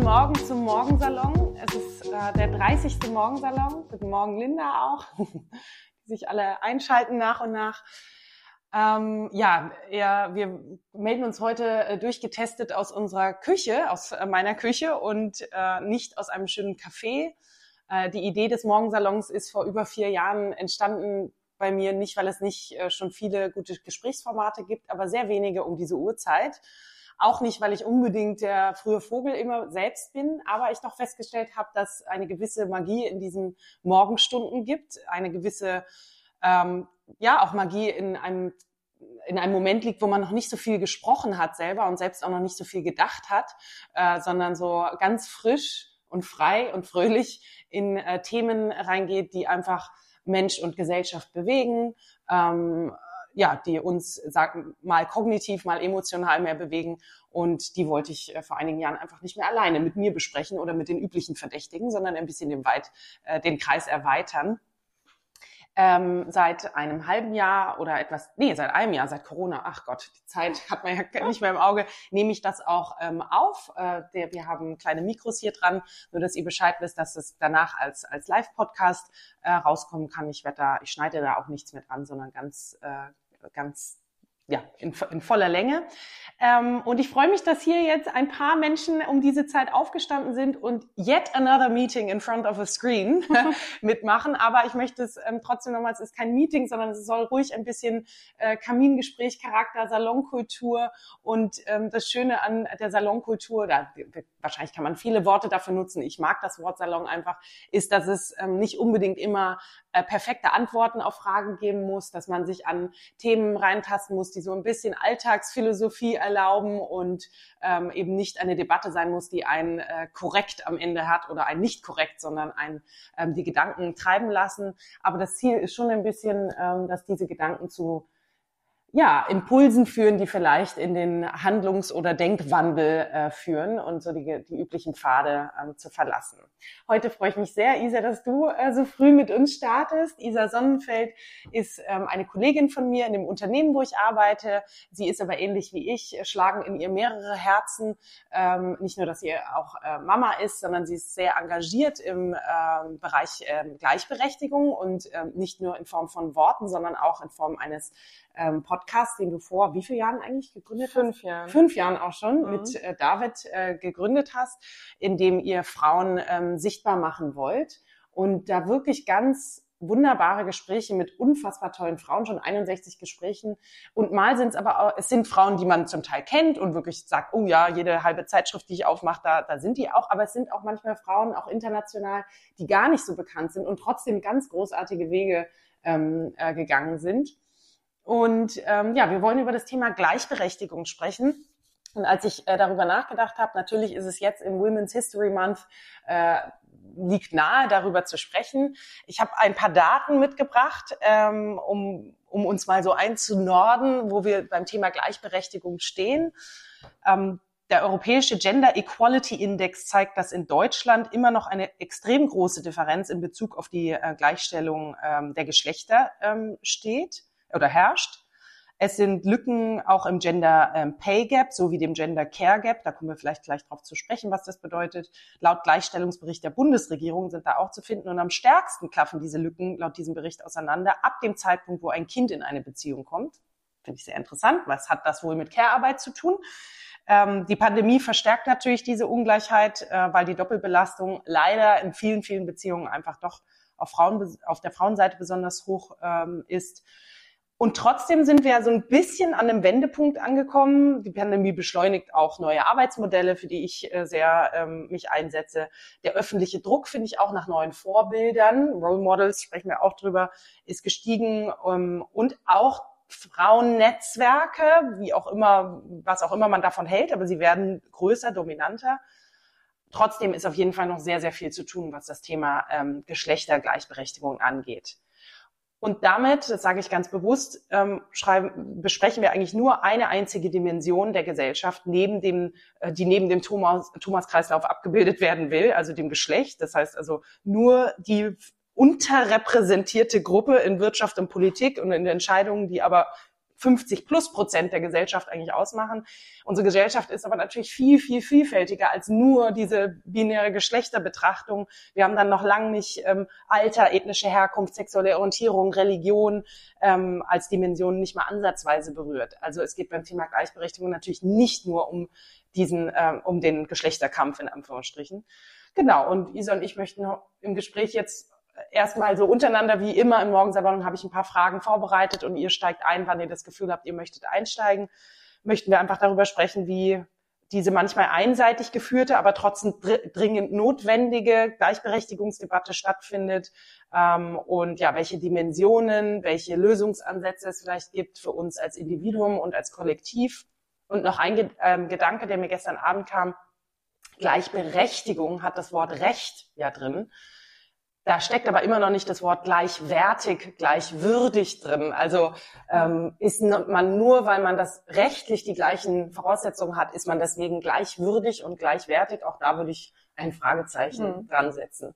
Guten Morgen zum Morgensalon. Es ist äh, der 30. Morgensalon. Guten Morgen, Linda auch, die sich alle einschalten nach und nach. Ähm, ja, ja, wir melden uns heute äh, durchgetestet aus unserer Küche, aus äh, meiner Küche und äh, nicht aus einem schönen Café. Äh, die Idee des Morgensalons ist vor über vier Jahren entstanden bei mir, nicht weil es nicht äh, schon viele gute Gesprächsformate gibt, aber sehr wenige um diese Uhrzeit. Auch nicht, weil ich unbedingt der frühe Vogel immer selbst bin, aber ich doch festgestellt habe, dass eine gewisse Magie in diesen Morgenstunden gibt, eine gewisse, ähm, ja, auch Magie in einem in einem Moment liegt, wo man noch nicht so viel gesprochen hat selber und selbst auch noch nicht so viel gedacht hat, äh, sondern so ganz frisch und frei und fröhlich in äh, Themen reingeht, die einfach Mensch und Gesellschaft bewegen. Ähm, ja, die uns sagen, mal kognitiv, mal emotional mehr bewegen. Und die wollte ich äh, vor einigen Jahren einfach nicht mehr alleine mit mir besprechen oder mit den üblichen Verdächtigen, sondern ein bisschen den, weit, äh, den Kreis erweitern ähm, seit einem halben Jahr oder etwas, nee, seit einem Jahr, seit Corona, ach Gott, die Zeit hat man ja nicht mehr im Auge, nehme ich das auch ähm, auf. Äh, der, wir haben kleine Mikros hier dran, nur dass ihr Bescheid wisst, dass es danach als, als Live-Podcast äh, rauskommen kann. Ich werde da, ich schneide da auch nichts mehr dran, sondern ganz, äh, ganz ja, in, in voller Länge. Ähm, und ich freue mich, dass hier jetzt ein paar Menschen um diese Zeit aufgestanden sind und yet another meeting in front of a screen mitmachen. Aber ich möchte es ähm, trotzdem nochmal, es ist kein Meeting, sondern es soll ruhig ein bisschen äh, Kamingespräch, Charakter, Salonkultur und ähm, das Schöne an der Salonkultur, da, wahrscheinlich kann man viele Worte dafür nutzen. Ich mag das Wort Salon einfach, ist, dass es ähm, nicht unbedingt immer äh, perfekte Antworten auf Fragen geben muss, dass man sich an Themen reintasten muss, die so ein bisschen Alltagsphilosophie erlauben und ähm, eben nicht eine Debatte sein muss, die einen äh, korrekt am Ende hat oder ein nicht korrekt, sondern ein ähm, die Gedanken treiben lassen. Aber das Ziel ist schon ein bisschen, ähm, dass diese Gedanken zu ja, Impulsen führen, die vielleicht in den Handlungs- oder Denkwandel äh, führen und so die, die üblichen Pfade ähm, zu verlassen. Heute freue ich mich sehr, Isa, dass du äh, so früh mit uns startest. Isa Sonnenfeld ist ähm, eine Kollegin von mir in dem Unternehmen, wo ich arbeite. Sie ist aber ähnlich wie ich, schlagen in ihr mehrere Herzen. Ähm, nicht nur, dass sie auch äh, Mama ist, sondern sie ist sehr engagiert im ähm, Bereich ähm, Gleichberechtigung und ähm, nicht nur in Form von Worten, sondern auch in Form eines ähm, Podcast, den du vor wie vielen Jahren eigentlich gegründet Fünf hast? Jahren. Fünf Jahren auch schon Mhm. mit äh, David äh, gegründet hast, in dem ihr Frauen ähm, sichtbar machen wollt und da wirklich ganz wunderbare Gespräche mit unfassbar tollen Frauen, schon 61 Gesprächen. Und mal sind es aber auch, es sind Frauen, die man zum Teil kennt und wirklich sagt, oh ja, jede halbe Zeitschrift, die ich aufmache, da, da sind die auch. Aber es sind auch manchmal Frauen, auch international, die gar nicht so bekannt sind und trotzdem ganz großartige Wege ähm, äh, gegangen sind. Und ähm, ja, wir wollen über das Thema Gleichberechtigung sprechen. Und als ich äh, darüber nachgedacht habe, natürlich ist es jetzt im Women's History Month äh, liegt nahe, darüber zu sprechen. Ich habe ein paar Daten mitgebracht, ähm, um, um uns mal so einzunorden, wo wir beim Thema Gleichberechtigung stehen. Ähm, der Europäische Gender Equality Index zeigt, dass in Deutschland immer noch eine extrem große Differenz in Bezug auf die äh, Gleichstellung ähm, der Geschlechter ähm, steht oder herrscht. Es sind Lücken auch im Gender ähm, Pay Gap sowie dem Gender Care Gap. Da kommen wir vielleicht gleich drauf zu sprechen, was das bedeutet. Laut Gleichstellungsbericht der Bundesregierung sind da auch zu finden. Und am stärksten klaffen diese Lücken laut diesem Bericht auseinander ab dem Zeitpunkt, wo ein Kind in eine Beziehung kommt. Finde ich sehr interessant. Was hat das wohl mit Care-Arbeit zu tun? Ähm, die Pandemie verstärkt natürlich diese Ungleichheit, äh, weil die Doppelbelastung leider in vielen, vielen Beziehungen einfach doch auf, Frauen, auf der Frauenseite besonders hoch ähm, ist. Und trotzdem sind wir so ein bisschen an einem Wendepunkt angekommen. Die Pandemie beschleunigt auch neue Arbeitsmodelle, für die ich äh, sehr ähm, mich einsetze. Der öffentliche Druck finde ich auch nach neuen Vorbildern, Role Models sprechen wir auch drüber, ist gestiegen ähm, und auch Frauennetzwerke, wie auch immer, was auch immer man davon hält, aber sie werden größer, dominanter. Trotzdem ist auf jeden Fall noch sehr, sehr viel zu tun, was das Thema ähm, Geschlechtergleichberechtigung angeht. Und damit, das sage ich ganz bewusst, ähm, schreiben, besprechen wir eigentlich nur eine einzige Dimension der Gesellschaft, neben dem, äh, die neben dem Thomas, Thomas-Kreislauf abgebildet werden will, also dem Geschlecht. Das heißt also nur die unterrepräsentierte Gruppe in Wirtschaft und Politik und in Entscheidungen, die aber 50 plus Prozent der Gesellschaft eigentlich ausmachen. Unsere Gesellschaft ist aber natürlich viel, viel vielfältiger als nur diese binäre Geschlechterbetrachtung. Wir haben dann noch lange nicht ähm, Alter, ethnische Herkunft, sexuelle Orientierung, Religion ähm, als Dimensionen nicht mal ansatzweise berührt. Also es geht beim Thema Gleichberechtigung natürlich nicht nur um diesen, ähm, um den Geschlechterkampf in Anführungsstrichen. Genau, und Isa und ich möchten im Gespräch jetzt erstmal so untereinander wie immer im Morgensalon habe ich ein paar Fragen vorbereitet und ihr steigt ein, wann ihr das Gefühl habt, ihr möchtet einsteigen. Möchten wir einfach darüber sprechen, wie diese manchmal einseitig geführte, aber trotzdem dringend notwendige Gleichberechtigungsdebatte stattfindet ähm, und ja, welche Dimensionen, welche Lösungsansätze es vielleicht gibt für uns als Individuum und als Kollektiv. Und noch ein ähm, Gedanke, der mir gestern Abend kam, Gleichberechtigung hat das Wort Recht ja drin. Da steckt aber immer noch nicht das Wort gleichwertig, gleichwürdig drin. Also ähm, ist man nur, weil man das rechtlich die gleichen Voraussetzungen hat, ist man deswegen gleichwürdig und gleichwertig. Auch da würde ich ein Fragezeichen hm. dran setzen.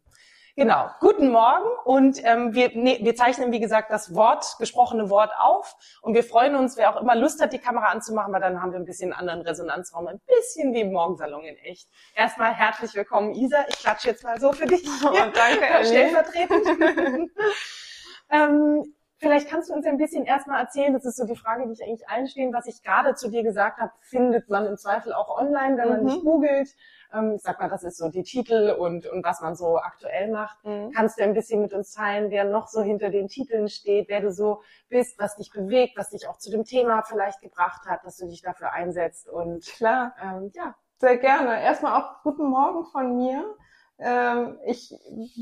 Genau. Guten Morgen und ähm, wir, nee, wir zeichnen, wie gesagt, das Wort, gesprochene Wort auf und wir freuen uns, wer auch immer Lust hat, die Kamera anzumachen, weil dann haben wir ein bisschen anderen Resonanzraum, ein bisschen wie im Morgensalon in echt. Erstmal herzlich willkommen, Isa. Ich klatsche jetzt mal so für dich. Oh, danke, Ellie. Stellvertretend. ähm, Vielleicht kannst du uns ein bisschen erstmal erzählen, das ist so die Frage, die ich eigentlich einstehen, was ich gerade zu dir gesagt habe, findet man im Zweifel auch online, wenn man mhm. nicht googelt. Ähm, ich sag mal, das ist so die Titel und, und was man so aktuell macht. Mhm. Kannst du ein bisschen mit uns teilen, wer noch so hinter den Titeln steht, wer du so bist, was dich bewegt, was dich auch zu dem Thema vielleicht gebracht hat, dass du dich dafür einsetzt und klar, ähm, ja. Sehr gerne. Erstmal auch guten Morgen von mir. Ähm, ich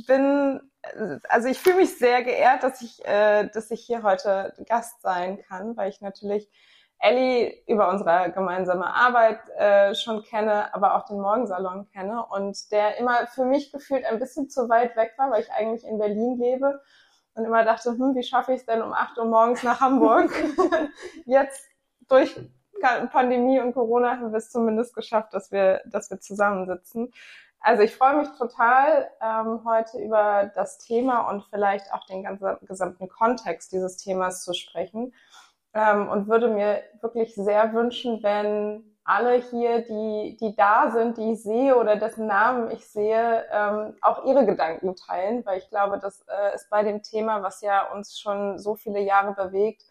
bin, also ich fühle mich sehr geehrt, dass ich, äh, dass ich hier heute Gast sein kann, weil ich natürlich Ellie über unsere gemeinsame Arbeit äh, schon kenne, aber auch den Morgensalon kenne und der immer für mich gefühlt ein bisschen zu weit weg war, weil ich eigentlich in Berlin lebe und immer dachte, hm, wie schaffe ich es denn um 8 Uhr morgens nach Hamburg? Jetzt durch Pandemie und Corona haben wir es zumindest geschafft, dass wir, dass wir zusammensitzen. Also ich freue mich total, ähm, heute über das Thema und vielleicht auch den ganzen, gesamten Kontext dieses Themas zu sprechen. Ähm, und würde mir wirklich sehr wünschen, wenn alle hier, die, die da sind, die ich sehe oder dessen Namen ich sehe, ähm, auch ihre Gedanken teilen, weil ich glaube, das äh, ist bei dem Thema, was ja uns schon so viele Jahre bewegt,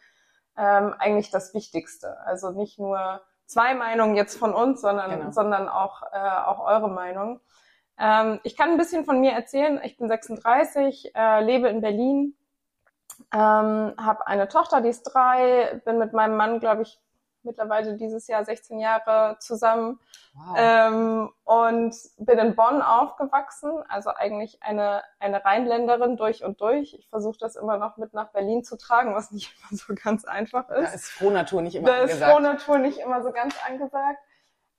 ähm, eigentlich das Wichtigste. Also nicht nur zwei Meinungen jetzt von uns, sondern, genau. sondern auch, äh, auch eure Meinung. Ähm, ich kann ein bisschen von mir erzählen. Ich bin 36, äh, lebe in Berlin, ähm, habe eine Tochter, die ist drei, bin mit meinem Mann, glaube ich, mittlerweile dieses Jahr 16 Jahre zusammen wow. ähm, und bin in Bonn aufgewachsen, also eigentlich eine, eine Rheinländerin durch und durch. Ich versuche das immer noch mit nach Berlin zu tragen, was nicht immer so ganz einfach ist. Da ist Frohnatur nicht immer da angesagt. Da ist Frohnatur nicht immer so ganz angesagt.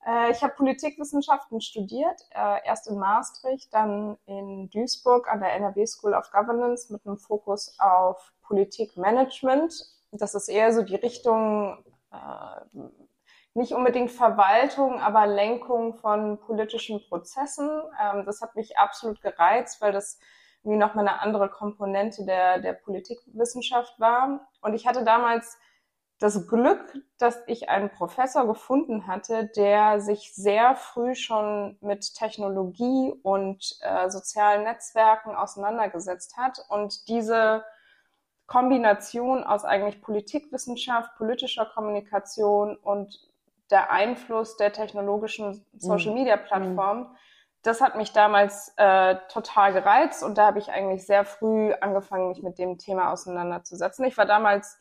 Äh, ich habe Politikwissenschaften studiert, äh, erst in Maastricht, dann in Duisburg an der NRW School of Governance mit einem Fokus auf Politikmanagement. Das ist eher so die Richtung, äh, nicht unbedingt Verwaltung, aber Lenkung von politischen Prozessen. Ähm, das hat mich absolut gereizt, weil das irgendwie nochmal eine andere Komponente der, der Politikwissenschaft war. Und ich hatte damals das Glück, dass ich einen Professor gefunden hatte, der sich sehr früh schon mit Technologie und äh, sozialen Netzwerken auseinandergesetzt hat und diese Kombination aus eigentlich Politikwissenschaft, politischer Kommunikation und der Einfluss der technologischen Social-Media-Plattformen, mhm. das hat mich damals äh, total gereizt und da habe ich eigentlich sehr früh angefangen, mich mit dem Thema auseinanderzusetzen. Ich war damals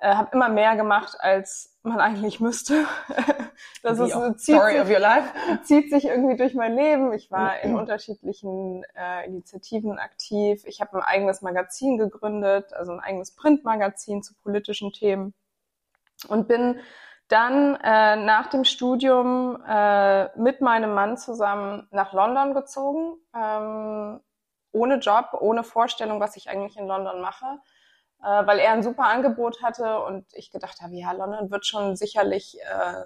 äh, habe immer mehr gemacht, als man eigentlich müsste. das ist, zieht, Story sich, of your life. zieht sich irgendwie durch mein Leben. Ich war in unterschiedlichen äh, Initiativen aktiv. Ich habe ein eigenes Magazin gegründet, also ein eigenes Printmagazin zu politischen Themen und bin dann äh, nach dem Studium äh, mit meinem Mann zusammen nach London gezogen, ähm, ohne Job, ohne Vorstellung, was ich eigentlich in London mache äh, weil er ein super Angebot hatte und ich gedacht habe, ja, London wird schon sicherlich, äh,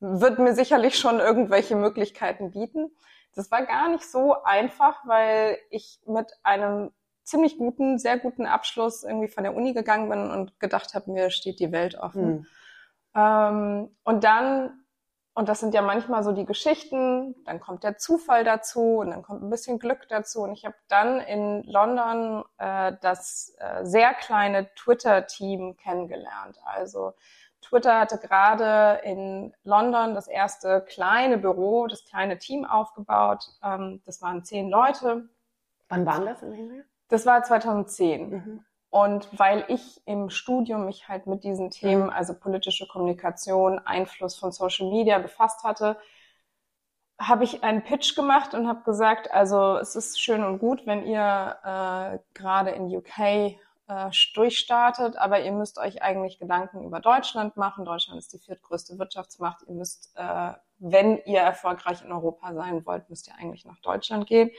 wird mir sicherlich schon irgendwelche Möglichkeiten bieten. Das war gar nicht so einfach, weil ich mit einem ziemlich guten, sehr guten Abschluss irgendwie von der Uni gegangen bin und gedacht habe, mir steht die Welt offen. Mhm. Ähm, und dann und das sind ja manchmal so die Geschichten, dann kommt der Zufall dazu und dann kommt ein bisschen Glück dazu. Und ich habe dann in London äh, das äh, sehr kleine Twitter-Team kennengelernt. Also Twitter hatte gerade in London das erste kleine Büro, das kleine Team aufgebaut. Ähm, das waren zehn Leute. Wann waren das? Das war 2010. Mhm. Und weil ich im Studium mich halt mit diesen Themen, mhm. also politische Kommunikation, Einfluss von Social Media befasst hatte, habe ich einen Pitch gemacht und habe gesagt, also es ist schön und gut, wenn ihr äh, gerade in UK äh, durchstartet, aber ihr müsst euch eigentlich Gedanken über Deutschland machen. Deutschland ist die viertgrößte Wirtschaftsmacht. Ihr müsst, äh, wenn ihr erfolgreich in Europa sein wollt, müsst ihr eigentlich nach Deutschland gehen.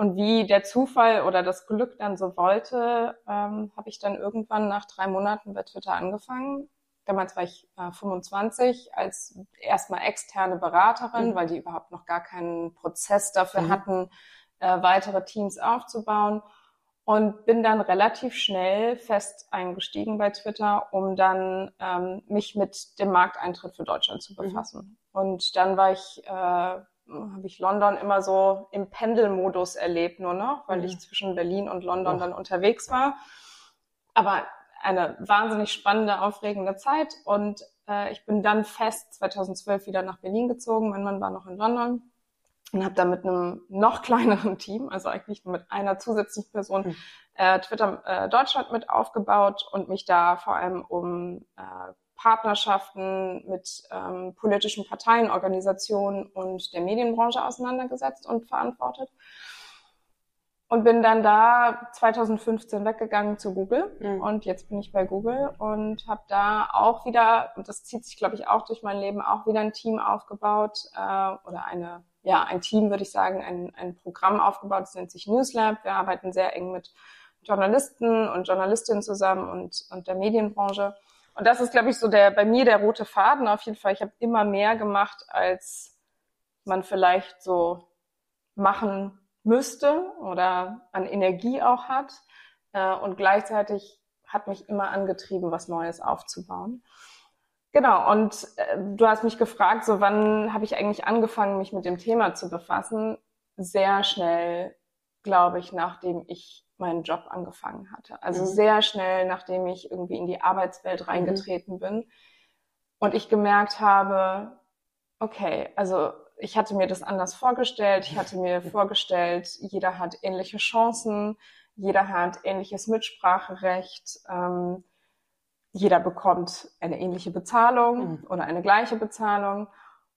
Und wie der Zufall oder das Glück dann so wollte, ähm, habe ich dann irgendwann nach drei Monaten bei Twitter angefangen. Damals war ich äh, 25 als erstmal externe Beraterin, mhm. weil die überhaupt noch gar keinen Prozess dafür mhm. hatten, äh, weitere Teams aufzubauen. Und bin dann relativ schnell fest eingestiegen bei Twitter, um dann ähm, mich mit dem Markteintritt für Deutschland zu mhm. befassen. Mhm. Und dann war ich äh, habe ich London immer so im Pendelmodus erlebt nur noch, weil mhm. ich zwischen Berlin und London oh. dann unterwegs war. Aber eine wahnsinnig spannende, aufregende Zeit. Und äh, ich bin dann fest 2012 wieder nach Berlin gezogen. Mein Mann war noch in London und habe da mit einem noch kleineren Team, also eigentlich nur mit einer zusätzlichen Person, mhm. äh, Twitter äh, Deutschland mit aufgebaut und mich da vor allem um äh, Partnerschaften mit ähm, politischen Parteien, Organisationen und der Medienbranche auseinandergesetzt und verantwortet. Und bin dann da 2015 weggegangen zu Google mhm. und jetzt bin ich bei Google und habe da auch wieder, und das zieht sich glaube ich auch durch mein Leben, auch wieder ein Team aufgebaut äh, oder eine, ja, ein Team würde ich sagen, ein, ein Programm aufgebaut, das nennt sich Newslab. Wir arbeiten sehr eng mit Journalisten und Journalistinnen zusammen und, und der Medienbranche und das ist, glaube ich, so der bei mir der rote Faden auf jeden Fall. Ich habe immer mehr gemacht, als man vielleicht so machen müsste oder an Energie auch hat. Äh, und gleichzeitig hat mich immer angetrieben, was Neues aufzubauen. Genau, und äh, du hast mich gefragt, so wann habe ich eigentlich angefangen, mich mit dem Thema zu befassen? Sehr schnell, glaube ich, nachdem ich meinen Job angefangen hatte. Also mhm. sehr schnell, nachdem ich irgendwie in die Arbeitswelt mhm. reingetreten mhm. bin und ich gemerkt habe, okay, also ich hatte mir das anders vorgestellt. Ich hatte mir vorgestellt, jeder hat ähnliche Chancen, jeder hat ähnliches Mitspracherecht, ähm, jeder bekommt eine ähnliche Bezahlung mhm. oder eine gleiche Bezahlung.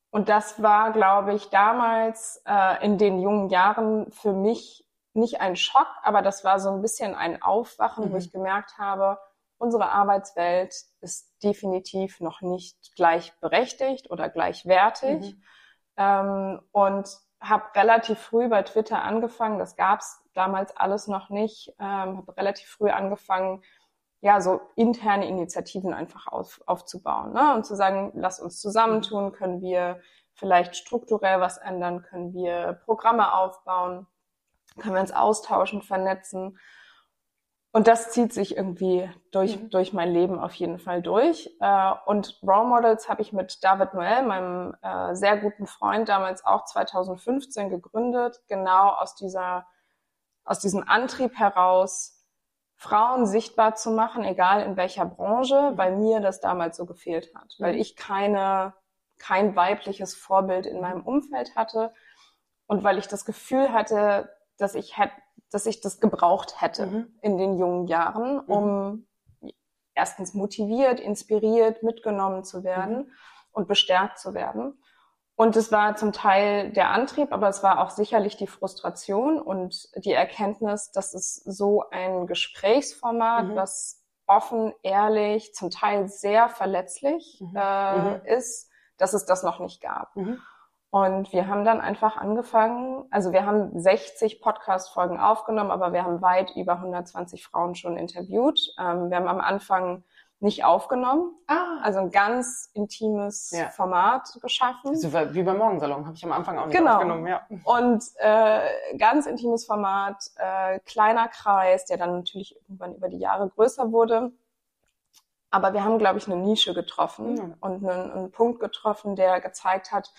Und das war, glaube ich, damals äh, in den jungen Jahren für mich nicht ein Schock, aber das war so ein bisschen ein Aufwachen, mhm. wo ich gemerkt habe, unsere Arbeitswelt ist definitiv noch nicht gleichberechtigt oder gleichwertig. Mhm. Ähm, und habe relativ früh bei Twitter angefangen, das gab es damals alles noch nicht, ähm, habe relativ früh angefangen, ja, so interne Initiativen einfach auf, aufzubauen ne? und zu sagen, lass uns zusammentun, mhm. können wir vielleicht strukturell was ändern, können wir Programme aufbauen können wir uns austauschen, vernetzen. Und das zieht sich irgendwie durch, mhm. durch mein Leben auf jeden Fall durch. Äh, und Role Models habe ich mit David Noel, meinem äh, sehr guten Freund, damals auch 2015 gegründet, genau aus dieser, aus diesem Antrieb heraus, Frauen sichtbar zu machen, egal in welcher Branche, mhm. weil mir das damals so gefehlt hat, weil mhm. ich keine, kein weibliches Vorbild in meinem Umfeld hatte und weil ich das Gefühl hatte, dass ich hätte, dass ich das gebraucht hätte mhm. in den jungen Jahren, mhm. um mhm. erstens motiviert, inspiriert, mitgenommen zu werden mhm. und bestärkt zu werden. Und es war zum Teil der Antrieb, aber es war auch sicherlich die Frustration und die Erkenntnis, dass es so ein Gesprächsformat, mhm. was offen, ehrlich, zum Teil sehr verletzlich mhm. äh, ist, dass es das noch nicht gab. Und wir haben dann einfach angefangen, also wir haben 60 Podcast-Folgen aufgenommen, aber wir haben weit über 120 Frauen schon interviewt. Ähm, wir haben am Anfang nicht aufgenommen. Ah. Also ein ganz intimes Ja. Format geschaffen. So wie beim Morgensalon, habe ich am Anfang auch nicht Genau. aufgenommen. Ja. Und äh, ganz intimes Format, äh, kleiner Kreis, der dann natürlich irgendwann über die Jahre größer wurde. Aber wir haben, glaube ich, eine Nische getroffen Ja. und einen, einen Punkt getroffen, der gezeigt hat,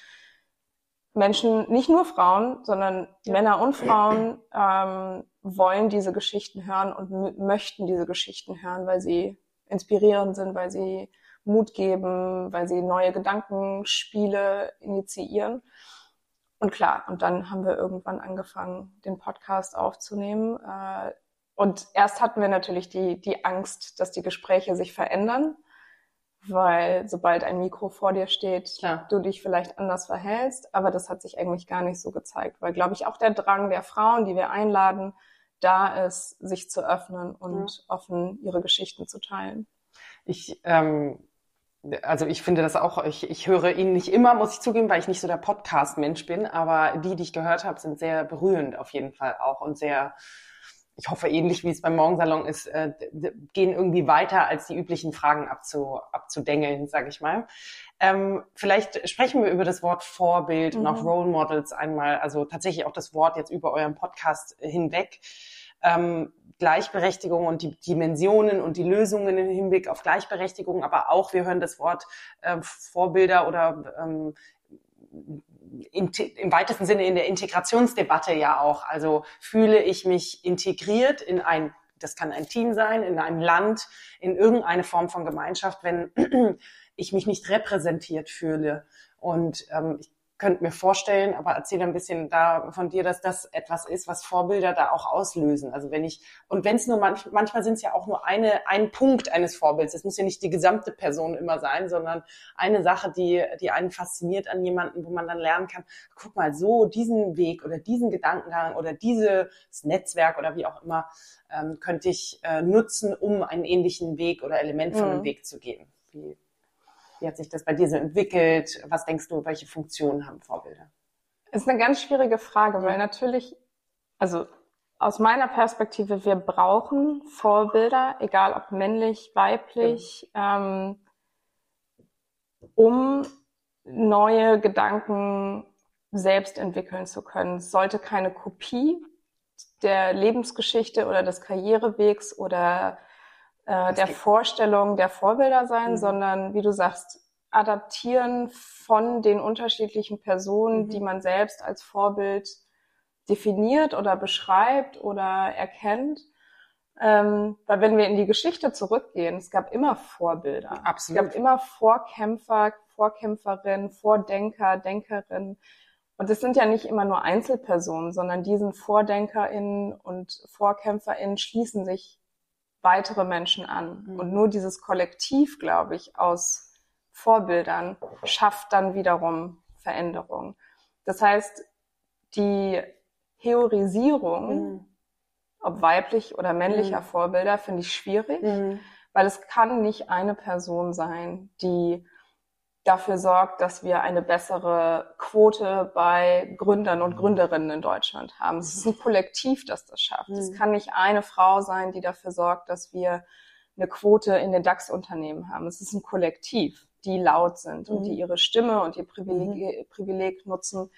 Menschen, nicht nur Frauen, sondern Ja. Männer und Frauen ähm, wollen diese Geschichten hören und möchten diese Geschichten hören, weil sie inspirierend sind, weil sie Mut geben, weil sie neue Gedankenspiele initiieren. Und klar, und dann haben wir irgendwann angefangen, den Podcast aufzunehmen. Äh, Und erst hatten wir natürlich die, die Angst, dass die Gespräche sich verändern, weil sobald ein Mikro vor dir steht, Klar. du dich vielleicht anders verhältst. Aber das hat sich eigentlich gar nicht so gezeigt, weil, glaube ich, auch der Drang der Frauen, die wir einladen, da ist, sich zu öffnen und offen ihre Geschichten zu teilen. Ich, ähm, also ich finde das auch, ich, ich höre ihn nicht immer, muss ich zugeben, weil ich nicht so der Podcast-Mensch bin, aber die, die ich gehört habe, sind sehr berührend auf jeden Fall auch und sehr, ich hoffe ähnlich wie es beim Morgensalon ist, äh, gehen irgendwie weiter, als die üblichen Fragen abzu, abzudengeln, sage ich mal. Ähm, vielleicht sprechen wir über das Wort Vorbild und Mhm. auch Role Models einmal, also tatsächlich auch das Wort jetzt über euren Podcast hinweg. Ähm, Gleichberechtigung und die Dimensionen und die Lösungen im Hinblick auf Gleichberechtigung, aber auch, wir hören das Wort äh, Vorbilder oder ähm, im weitesten Sinne in der Integrationsdebatte ja auch. Also fühle ich mich integriert in ein, das kann ein Team sein, in ein Land, in irgendeine Form von Gemeinschaft, wenn ich mich nicht repräsentiert fühle. Und ähm, ich könnte mir vorstellen, aber erzähl ein bisschen da von dir, dass das etwas ist, was Vorbilder da auch auslösen. Also wenn ich, und wenn es nur manch, manchmal sind es ja auch nur eine, ein Punkt eines Vorbilds. Es muss ja nicht die gesamte Person immer sein, sondern eine Sache, die, die einen fasziniert an jemanden, wo man dann lernen kann, guck mal, so diesen Weg oder diesen Gedankengang oder dieses Netzwerk oder wie auch immer, ähm, könnte ich äh, nutzen, um einen ähnlichen Weg oder Element von Mhm. einem Weg zu gehen. Wie, wie hat sich das bei dir so entwickelt? Was denkst du, welche Funktionen haben Vorbilder? Ist eine ganz schwierige Frage, weil natürlich, also aus meiner Perspektive, wir brauchen Vorbilder, egal ob männlich, weiblich, ähm, um neue Gedanken selbst entwickeln zu können. Es sollte keine Kopie der Lebensgeschichte oder des Karrierewegs oder äh, der Vorstellung der Vorbilder sein, Mhm. sondern wie du sagst, adaptieren von den unterschiedlichen Personen, Mhm. die man selbst als Vorbild definiert oder beschreibt oder erkennt. Ähm, weil wenn wir in die Geschichte zurückgehen, es gab immer Vorbilder. Es Absolut. gab immer Vorkämpfer, Vorkämpferinnen, Vordenker, Denkerinnen. Und es sind ja nicht immer nur Einzelpersonen, sondern diesen VordenkerInnen und VorkämpferInnen schließen sich weitere Menschen an. Mhm. Und nur dieses Kollektiv, glaube ich, aus Vorbildern schafft dann wiederum Veränderung. Das heißt, die Theorisierung, Mhm. ob weiblich oder männlicher Mhm. Vorbilder, finde ich schwierig Mhm. weil es kann nicht eine Person sein, die dafür sorgt, dass wir eine bessere Quote bei Gründern und Gründerinnen in Deutschland haben. Es ist ein Kollektiv, das das schafft. Es Mhm. kann nicht eine Frau sein, die dafür sorgt, dass wir eine Quote in den DAX-Unternehmen haben. Es ist ein Kollektiv, die laut sind und Mhm. die ihre Stimme und ihr Privileg, Privileg nutzen,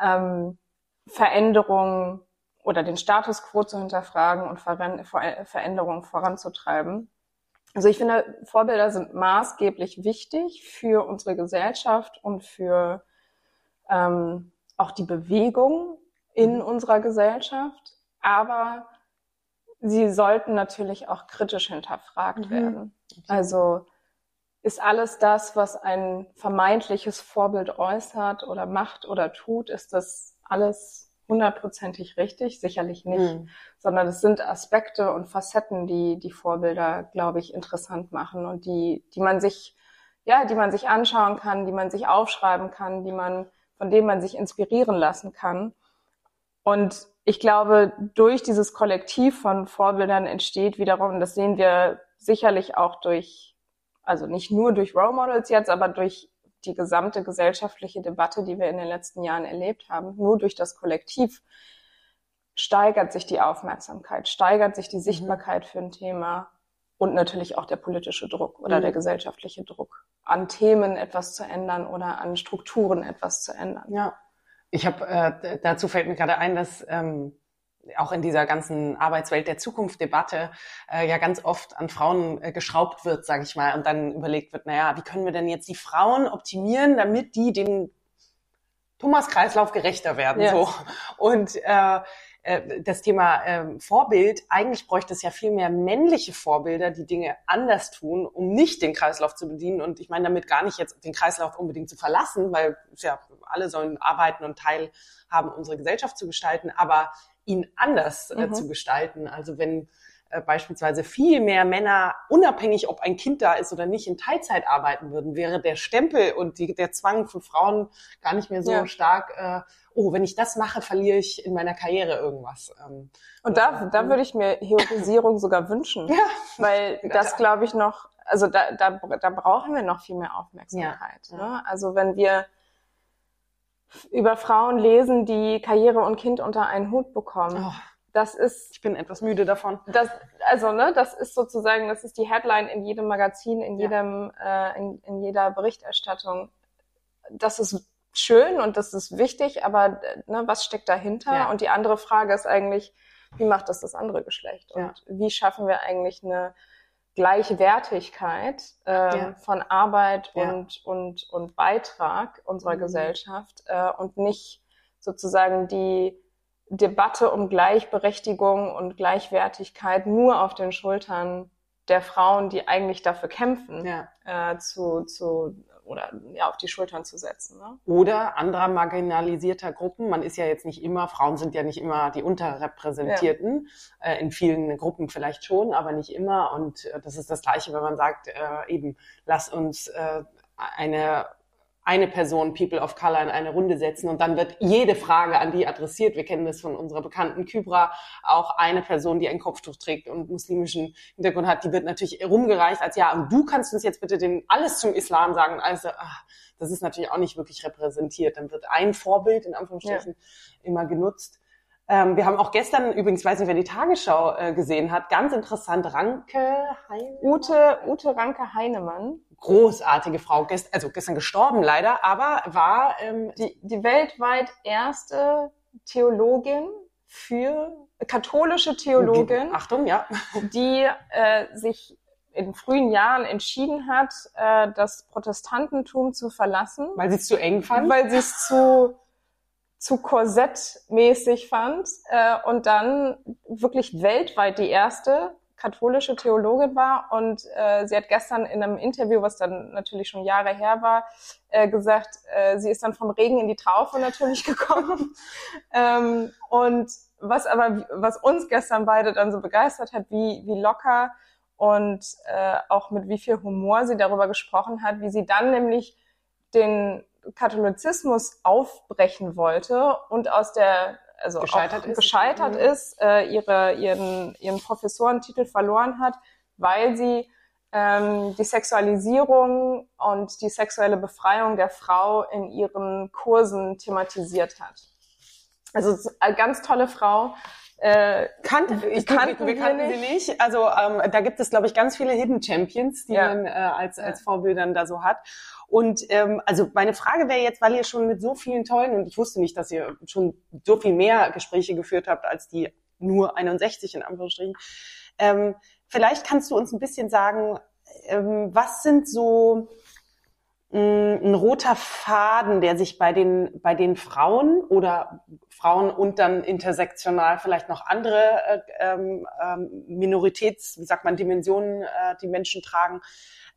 ähm, Veränderungen oder den Status quo zu hinterfragen und Veran- Ver- Veränderungen voranzutreiben. Also ich finde, Vorbilder sind maßgeblich wichtig für unsere Gesellschaft und für ähm, auch die Bewegung in Mhm. unserer Gesellschaft. Aber sie sollten natürlich auch kritisch hinterfragt Mhm. werden. Also ist alles das, was ein vermeintliches Vorbild äußert oder macht oder tut, ist das alles hundertprozentig richtig? Sicherlich nicht Mhm. sondern es sind Aspekte und Facetten, die die Vorbilder, glaube ich, interessant machen und die, die man sich, ja, die man sich anschauen kann, die man sich aufschreiben kann, die man, von denen man sich inspirieren lassen kann. Und ich glaube, durch dieses Kollektiv von Vorbildern entsteht wiederum, das sehen wir sicherlich auch durch, also nicht nur durch Role Models jetzt, aber durch die gesamte gesellschaftliche Debatte, die wir in den letzten Jahren erlebt haben, nur durch das Kollektiv steigert sich die Aufmerksamkeit, steigert sich die Sichtbarkeit für ein Thema, Und natürlich auch der politische Druck oder mhm. der gesellschaftliche Druck, an Themen etwas zu ändern oder an Strukturen etwas zu ändern. Ja. Ich habe äh, dazu fällt mir gerade ein, dass ähm, auch in dieser ganzen Arbeitswelt der Zukunft-Debatte äh, ja ganz oft an Frauen äh, geschraubt wird, sage ich mal, und dann überlegt wird, naja, wie können wir denn jetzt die Frauen optimieren, damit die den Thomas-Kreislauf gerechter werden. Ja. So. Und äh, äh, das Thema äh, Vorbild, eigentlich bräuchte es ja viel mehr männliche Vorbilder, die Dinge anders tun, um nicht den Kreislauf zu bedienen. Und ich meine damit gar nicht jetzt den Kreislauf unbedingt zu verlassen, weil ja alle sollen arbeiten und Teil haben, unsere Gesellschaft zu gestalten, aber ihn anders äh, mhm. zu gestalten. Also wenn äh, beispielsweise viel mehr Männer, unabhängig ob ein Kind da ist oder nicht, in Teilzeit arbeiten würden, wäre der Stempel und die, der Zwang von Frauen gar nicht mehr so ja. stark, äh, oh, wenn ich das mache, verliere ich in meiner Karriere irgendwas. Ähm, und da, da würde ich mir Heroisierung sogar wünschen, ja. weil das glaube ich noch, also da, da, da brauchen wir noch viel mehr Aufmerksamkeit. Ja. Ne? Also wenn wir über Frauen lesen, die Karriere und Kind unter einen Hut bekommen. Oh, das ist. Ich bin etwas müde davon. Das, also, ne, das ist sozusagen, das ist die Headline in jedem Magazin, in jedem, ja. äh, in, in jeder Berichterstattung. Das ist schön und das ist wichtig, aber ne, was steckt dahinter? Ja. Und die andere Frage ist eigentlich, wie macht das das andere Geschlecht? Und ja. wie schaffen wir eigentlich eine Gleichwertigkeit äh, ja. von Arbeit ja. und, und, und Beitrag unserer mhm. Gesellschaft äh, und nicht sozusagen die Debatte um Gleichberechtigung und Gleichwertigkeit nur auf den Schultern der Frauen, die eigentlich dafür kämpfen, ja. äh, zu, zu oder ja, auf die Schultern zu setzen. Ne? Oder anderer marginalisierter Gruppen. Man ist ja jetzt nicht immer, Frauen sind ja nicht immer die Unterrepräsentierten, ja. äh, in vielen Gruppen vielleicht schon, aber nicht immer. Und äh, das ist das Gleiche, wenn man sagt, äh, eben, lass uns äh, eine eine Person, People of Color, in eine Runde setzen und dann wird jede Frage an die adressiert. Wir kennen das von unserer bekannten Kybra, auch eine Person, die ein Kopftuch trägt und muslimischen Hintergrund hat, die wird natürlich rumgereicht als ja, und du kannst uns jetzt bitte den alles zum Islam sagen. Also ach, das ist natürlich auch nicht wirklich repräsentiert. Dann wird ein Vorbild in Anführungsstrichen ja. immer genutzt. Ähm, wir haben auch gestern, übrigens, weiß nicht, wer die Tagesschau äh, gesehen hat, ganz interessant, Ranke Heinemann. Ute, Ute Ranke Heinemann. Großartige Frau, gest also gestern gestorben leider, aber war ähm, die, die weltweit erste Theologin für katholische Theologin. Achtung, ja. Die äh, sich in frühen Jahren entschieden hat, äh, das Protestantentum zu verlassen. Weil sie es zu eng fand? Weil sie es zu zu korsettmäßig fand äh, und dann wirklich weltweit die erste katholische Theologin war und äh, sie hat gestern in einem Interview, was dann natürlich schon Jahre her war, äh, gesagt, äh, sie ist dann vom Regen in die Traufe natürlich gekommen. ähm, und was aber, was uns gestern beide dann so begeistert hat, wie, wie locker und äh, auch mit wie viel Humor sie darüber gesprochen hat, wie sie dann nämlich den Katholizismus aufbrechen wollte und aus der also gescheitert ist, gescheitert mhm. ist äh, ihre, ihren, ihren Professorentitel verloren hat, weil sie ähm, die Sexualisierung und die sexuelle Befreiung der Frau in ihren Kursen thematisiert hat. Also eine ganz tolle Frau, äh, kannte, ich kannten wir, wir kannten sie nicht. Also ähm, da gibt es, glaube ich, ganz viele Hidden Champions, die ja. man äh, als, als Vorbildern da so hat. Und ähm, also meine Frage wäre jetzt, weil ihr schon mit so vielen tollen, und ich wusste nicht, dass ihr schon so viel mehr Gespräche geführt habt als die nur 61 in Anführungsstrichen. Ähm, vielleicht kannst du uns ein bisschen sagen, ähm, was sind so ein roter Faden, der sich bei den, bei den Frauen oder Frauen und dann intersektional vielleicht noch andere äh, ähm, ähm, Minoritäts, wie sagt man, Dimensionen, äh, die Menschen tragen,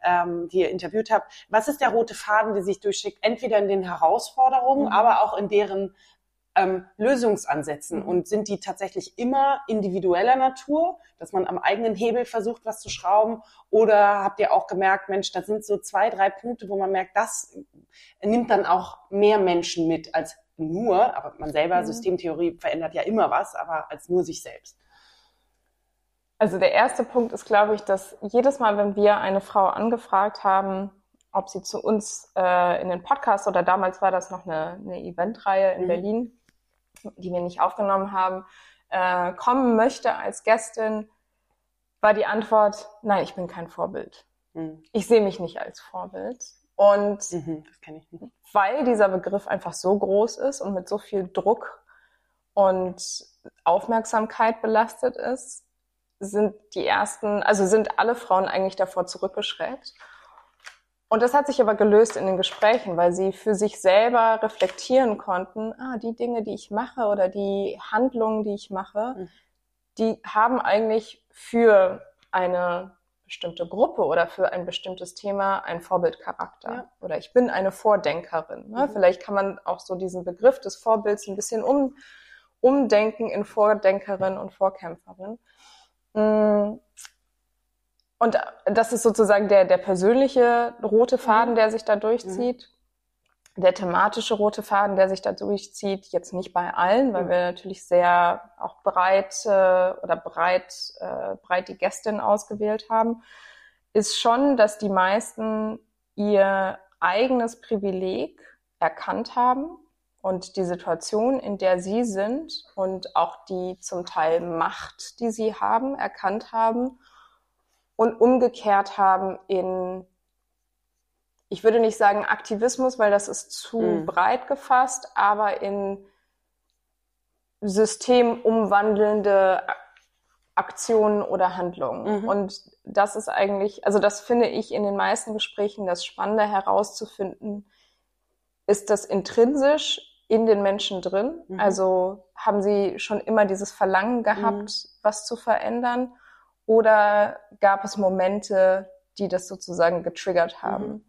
ähm, die ihr interviewt habt. Was ist der rote Faden, der sich durchschickt? Entweder in den Herausforderungen, mhm. aber auch in deren ähm, Lösungsansätzen mhm. und sind die tatsächlich immer individueller Natur, dass man am eigenen Hebel versucht, was zu schrauben? Oder habt ihr auch gemerkt, Mensch, da sind so zwei, drei Punkte, wo man merkt, das nimmt dann auch mehr Menschen mit als nur, aber man selber, mhm. Systemtheorie verändert ja immer was, aber als nur sich selbst. Also der erste Punkt ist, glaube ich, dass jedes Mal, wenn wir eine Frau angefragt haben, ob sie zu uns äh, in den Podcast oder damals war das noch eine, eine Eventreihe in mhm. Berlin, die wir nicht aufgenommen haben, äh, kommen möchte als Gästin, war die Antwort, nein, ich bin kein Vorbild. Mhm. Ich sehe mich nicht als Vorbild. Und mhm, weil dieser Begriff einfach so groß ist und mit so viel Druck und Aufmerksamkeit belastet ist, sind die ersten, also sind alle Frauen eigentlich davor zurückgeschreckt. Und das hat sich aber gelöst in den Gesprächen, weil sie für sich selber reflektieren konnten, ah, die Dinge, die ich mache oder die Handlungen, die ich mache, mhm. die haben eigentlich für eine bestimmte Gruppe oder für ein bestimmtes Thema einen Vorbildcharakter. Ja. Oder ich bin eine Vordenkerin. Ne? Mhm. Vielleicht kann man auch so diesen Begriff des Vorbilds ein bisschen um, umdenken in Vordenkerin und Vorkämpferin. Mm. Und das ist sozusagen der, der persönliche rote Faden, mhm. der sich da durchzieht. Mhm. Der thematische rote Faden, der sich da durchzieht, jetzt nicht bei allen, weil mhm. wir natürlich sehr auch breit äh, oder breit, äh, breit die Gästin ausgewählt haben, ist schon, dass die meisten ihr eigenes Privileg erkannt haben und die Situation, in der sie sind und auch die zum Teil Macht, die sie haben, erkannt haben und umgekehrt haben in, ich würde nicht sagen Aktivismus, weil das ist zu mhm. breit gefasst, aber in systemumwandelnde Aktionen oder Handlungen. Mhm. Und das ist eigentlich, also das finde ich in den meisten Gesprächen das Spannende herauszufinden, ist das intrinsisch in den Menschen drin? Mhm. Also haben sie schon immer dieses Verlangen gehabt, mhm. was zu verändern? Oder gab es Momente, die das sozusagen getriggert haben? Mhm.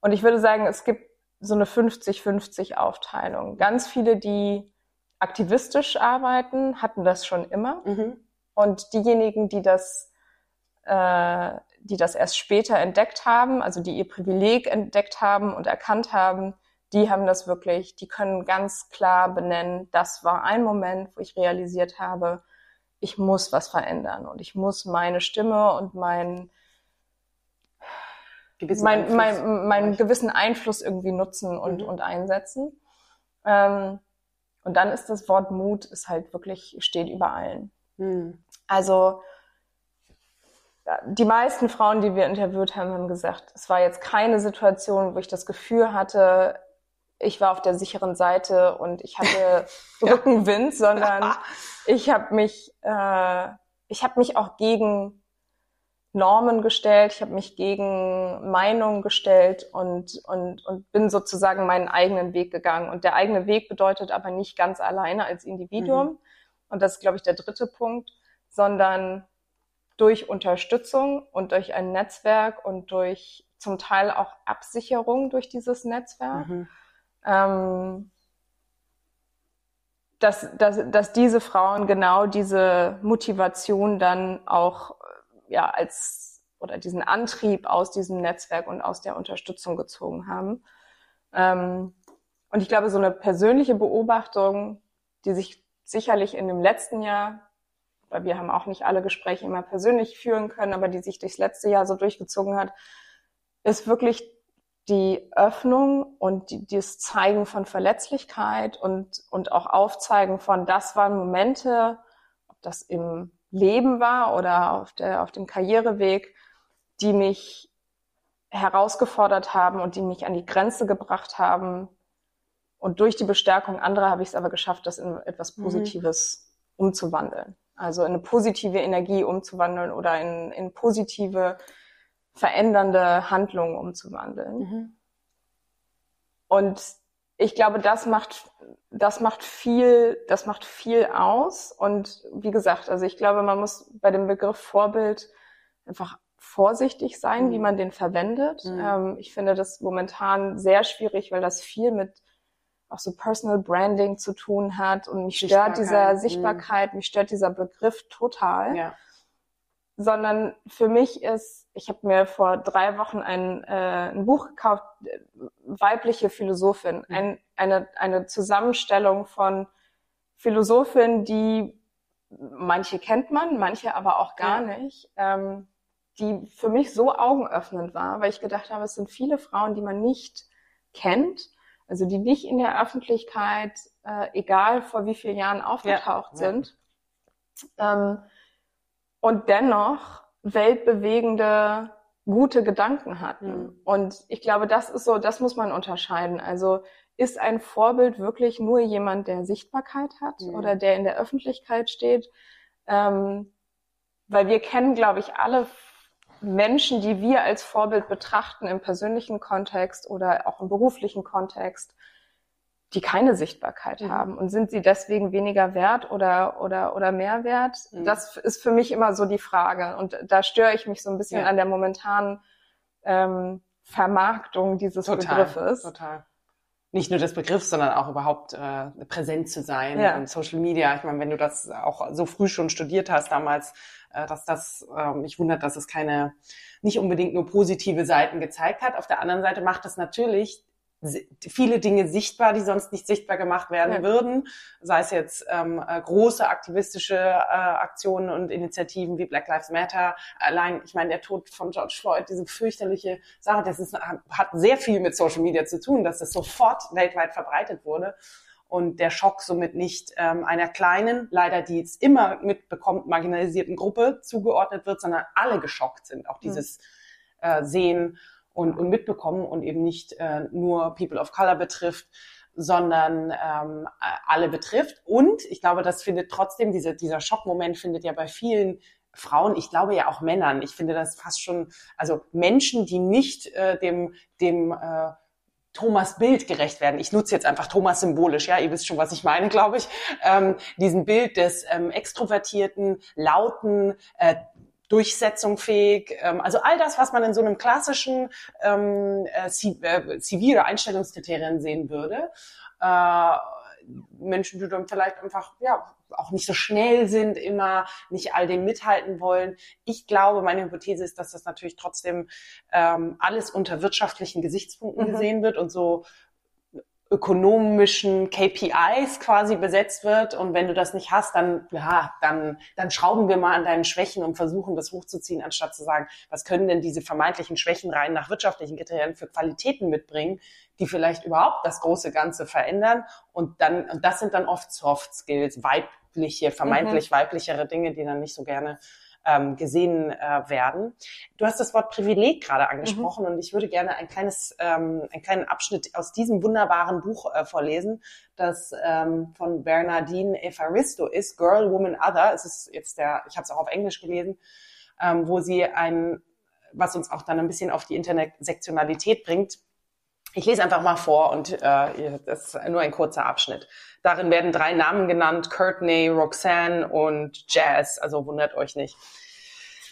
Und ich würde sagen, es gibt so eine 50-50 Aufteilung. Ganz viele, die aktivistisch arbeiten, hatten das schon immer. Mhm. Und diejenigen, die das, äh, die das erst später entdeckt haben, also die ihr Privileg entdeckt haben und erkannt haben, die haben das wirklich, die können ganz klar benennen, das war ein Moment, wo ich realisiert habe, ich muss was verändern und ich muss meine Stimme und mein, gewissen mein, Einfluss. mein, meinen gewissen Einfluss irgendwie nutzen und, mhm. und einsetzen. Ähm, und dann ist das Wort Mut ist halt wirklich, steht über allen. Mhm. Also, die meisten Frauen, die wir interviewt haben, haben gesagt, es war jetzt keine Situation, wo ich das Gefühl hatte, ich war auf der sicheren Seite und ich hatte Rückenwind, sondern ich habe mich, äh, ich habe mich auch gegen Normen gestellt, ich habe mich gegen Meinungen gestellt und, und, und bin sozusagen meinen eigenen Weg gegangen. Und der eigene Weg bedeutet aber nicht ganz alleine als Individuum. Mhm. Und das ist, glaube ich, der dritte Punkt, sondern durch Unterstützung und durch ein Netzwerk und durch zum Teil auch Absicherung durch dieses Netzwerk. Mhm ähm, dass, dass, dass diese Frauen genau diese Motivation dann auch ja als oder diesen Antrieb aus diesem Netzwerk und aus der Unterstützung gezogen haben. Ähm, und ich glaube, so eine persönliche Beobachtung, die sich sicherlich in dem letzten Jahr, weil wir haben auch nicht alle Gespräche immer persönlich führen können, aber die sich durchs letzte Jahr so durchgezogen hat, ist wirklich die Öffnung und die, das Zeigen von Verletzlichkeit und, und auch Aufzeigen von, das waren Momente, ob das im Leben war oder auf, der, auf dem Karriereweg, die mich herausgefordert haben und die mich an die Grenze gebracht haben. Und durch die Bestärkung anderer habe ich es aber geschafft, das in etwas mhm. Positives mhm. umzuwandeln. Also in eine positive Energie umzuwandeln oder in, in positive verändernde Handlungen umzuwandeln. Mhm. Und ich glaube, das macht, das macht viel, das macht viel aus. Und wie gesagt, also ich glaube, man muss bei dem Begriff Vorbild einfach vorsichtig sein, mhm. wie man den verwendet. Mhm. Ähm, ich finde das momentan sehr schwierig, weil das viel mit auch so Personal Branding zu tun hat und mich stört dieser Sichtbarkeit, mhm. mich stört dieser Begriff total. Ja sondern für mich ist, ich habe mir vor drei Wochen ein, äh, ein Buch gekauft, weibliche Philosophin, mhm. ein, eine, eine Zusammenstellung von Philosophinnen, die manche kennt man, manche aber auch gar ja. nicht, ähm, die für mich so augenöffnend war, weil ich gedacht habe, es sind viele Frauen, die man nicht kennt, also die nicht in der Öffentlichkeit, äh, egal vor wie vielen Jahren aufgetaucht ja. sind. Ähm, und dennoch weltbewegende, gute Gedanken hatten. Mhm. Und ich glaube, das ist so, das muss man unterscheiden. Also ist ein Vorbild wirklich nur jemand, der Sichtbarkeit hat mhm. oder der in der Öffentlichkeit steht? Ähm, weil wir kennen, glaube ich, alle Menschen, die wir als Vorbild betrachten im persönlichen Kontext oder auch im beruflichen Kontext, die keine Sichtbarkeit mhm. haben und sind sie deswegen weniger wert oder oder oder mehr wert? Mhm. Das ist für mich immer so die Frage und da störe ich mich so ein bisschen ja. an der momentanen ähm, Vermarktung dieses total, Begriffes. Total. Nicht nur des Begriffs, sondern auch überhaupt äh, präsent zu sein ja. und Social Media. Ich meine, wenn du das auch so früh schon studiert hast damals, äh, dass das äh, mich wundert, dass es keine nicht unbedingt nur positive Seiten gezeigt hat. Auf der anderen Seite macht das natürlich viele Dinge sichtbar, die sonst nicht sichtbar gemacht werden ja. würden, sei es jetzt ähm, äh, große aktivistische äh, Aktionen und Initiativen wie Black Lives Matter. Allein, ich meine, der Tod von George Floyd, diese fürchterliche Sache, das ist, hat sehr viel mit Social Media zu tun, dass das sofort weltweit verbreitet wurde und der Schock somit nicht ähm, einer kleinen, leider die es immer mitbekommt, marginalisierten Gruppe zugeordnet wird, sondern alle geschockt sind. Auch dieses äh, Sehen und, und mitbekommen und eben nicht äh, nur People of Color betrifft, sondern ähm, alle betrifft. Und ich glaube, das findet trotzdem, diese, dieser Schockmoment findet ja bei vielen Frauen, ich glaube ja auch Männern, ich finde das fast schon, also Menschen, die nicht äh, dem, dem äh, Thomas Bild gerecht werden. Ich nutze jetzt einfach Thomas symbolisch, ja, ihr wisst schon, was ich meine, glaube ich. Ähm, diesen Bild des ähm, extrovertierten, lauten, äh, durchsetzungsfähig. Ähm, also all das, was man in so einem klassischen ähm, äh, zivile Einstellungskriterien sehen würde. Äh, Menschen, die dann vielleicht einfach ja auch nicht so schnell sind, immer nicht all dem mithalten wollen. Ich glaube, meine Hypothese ist, dass das natürlich trotzdem ähm, alles unter wirtschaftlichen Gesichtspunkten mhm. gesehen wird und so ökonomischen KPIs quasi besetzt wird. Und wenn du das nicht hast, dann, ja, dann, dann schrauben wir mal an deinen Schwächen und versuchen das hochzuziehen, anstatt zu sagen, was können denn diese vermeintlichen Schwächen rein nach wirtschaftlichen Kriterien für Qualitäten mitbringen, die vielleicht überhaupt das große Ganze verändern. Und dann, und das sind dann oft Soft Skills, weibliche, vermeintlich mhm. weiblichere Dinge, die dann nicht so gerne ähm, gesehen äh, werden. Du hast das Wort Privileg gerade angesprochen mhm. und ich würde gerne ein kleines, ähm, einen kleinen Abschnitt aus diesem wunderbaren Buch äh, vorlesen, das ähm, von Bernardine Evaristo ist, Girl, Woman, Other. Es ist jetzt der, ich habe es auch auf Englisch gelesen, ähm, wo sie ein, was uns auch dann ein bisschen auf die Intersektionalität bringt, ich lese einfach mal vor und äh, das ist nur ein kurzer Abschnitt. Darin werden drei Namen genannt, Courtney, Roxanne und Jazz, also wundert euch nicht.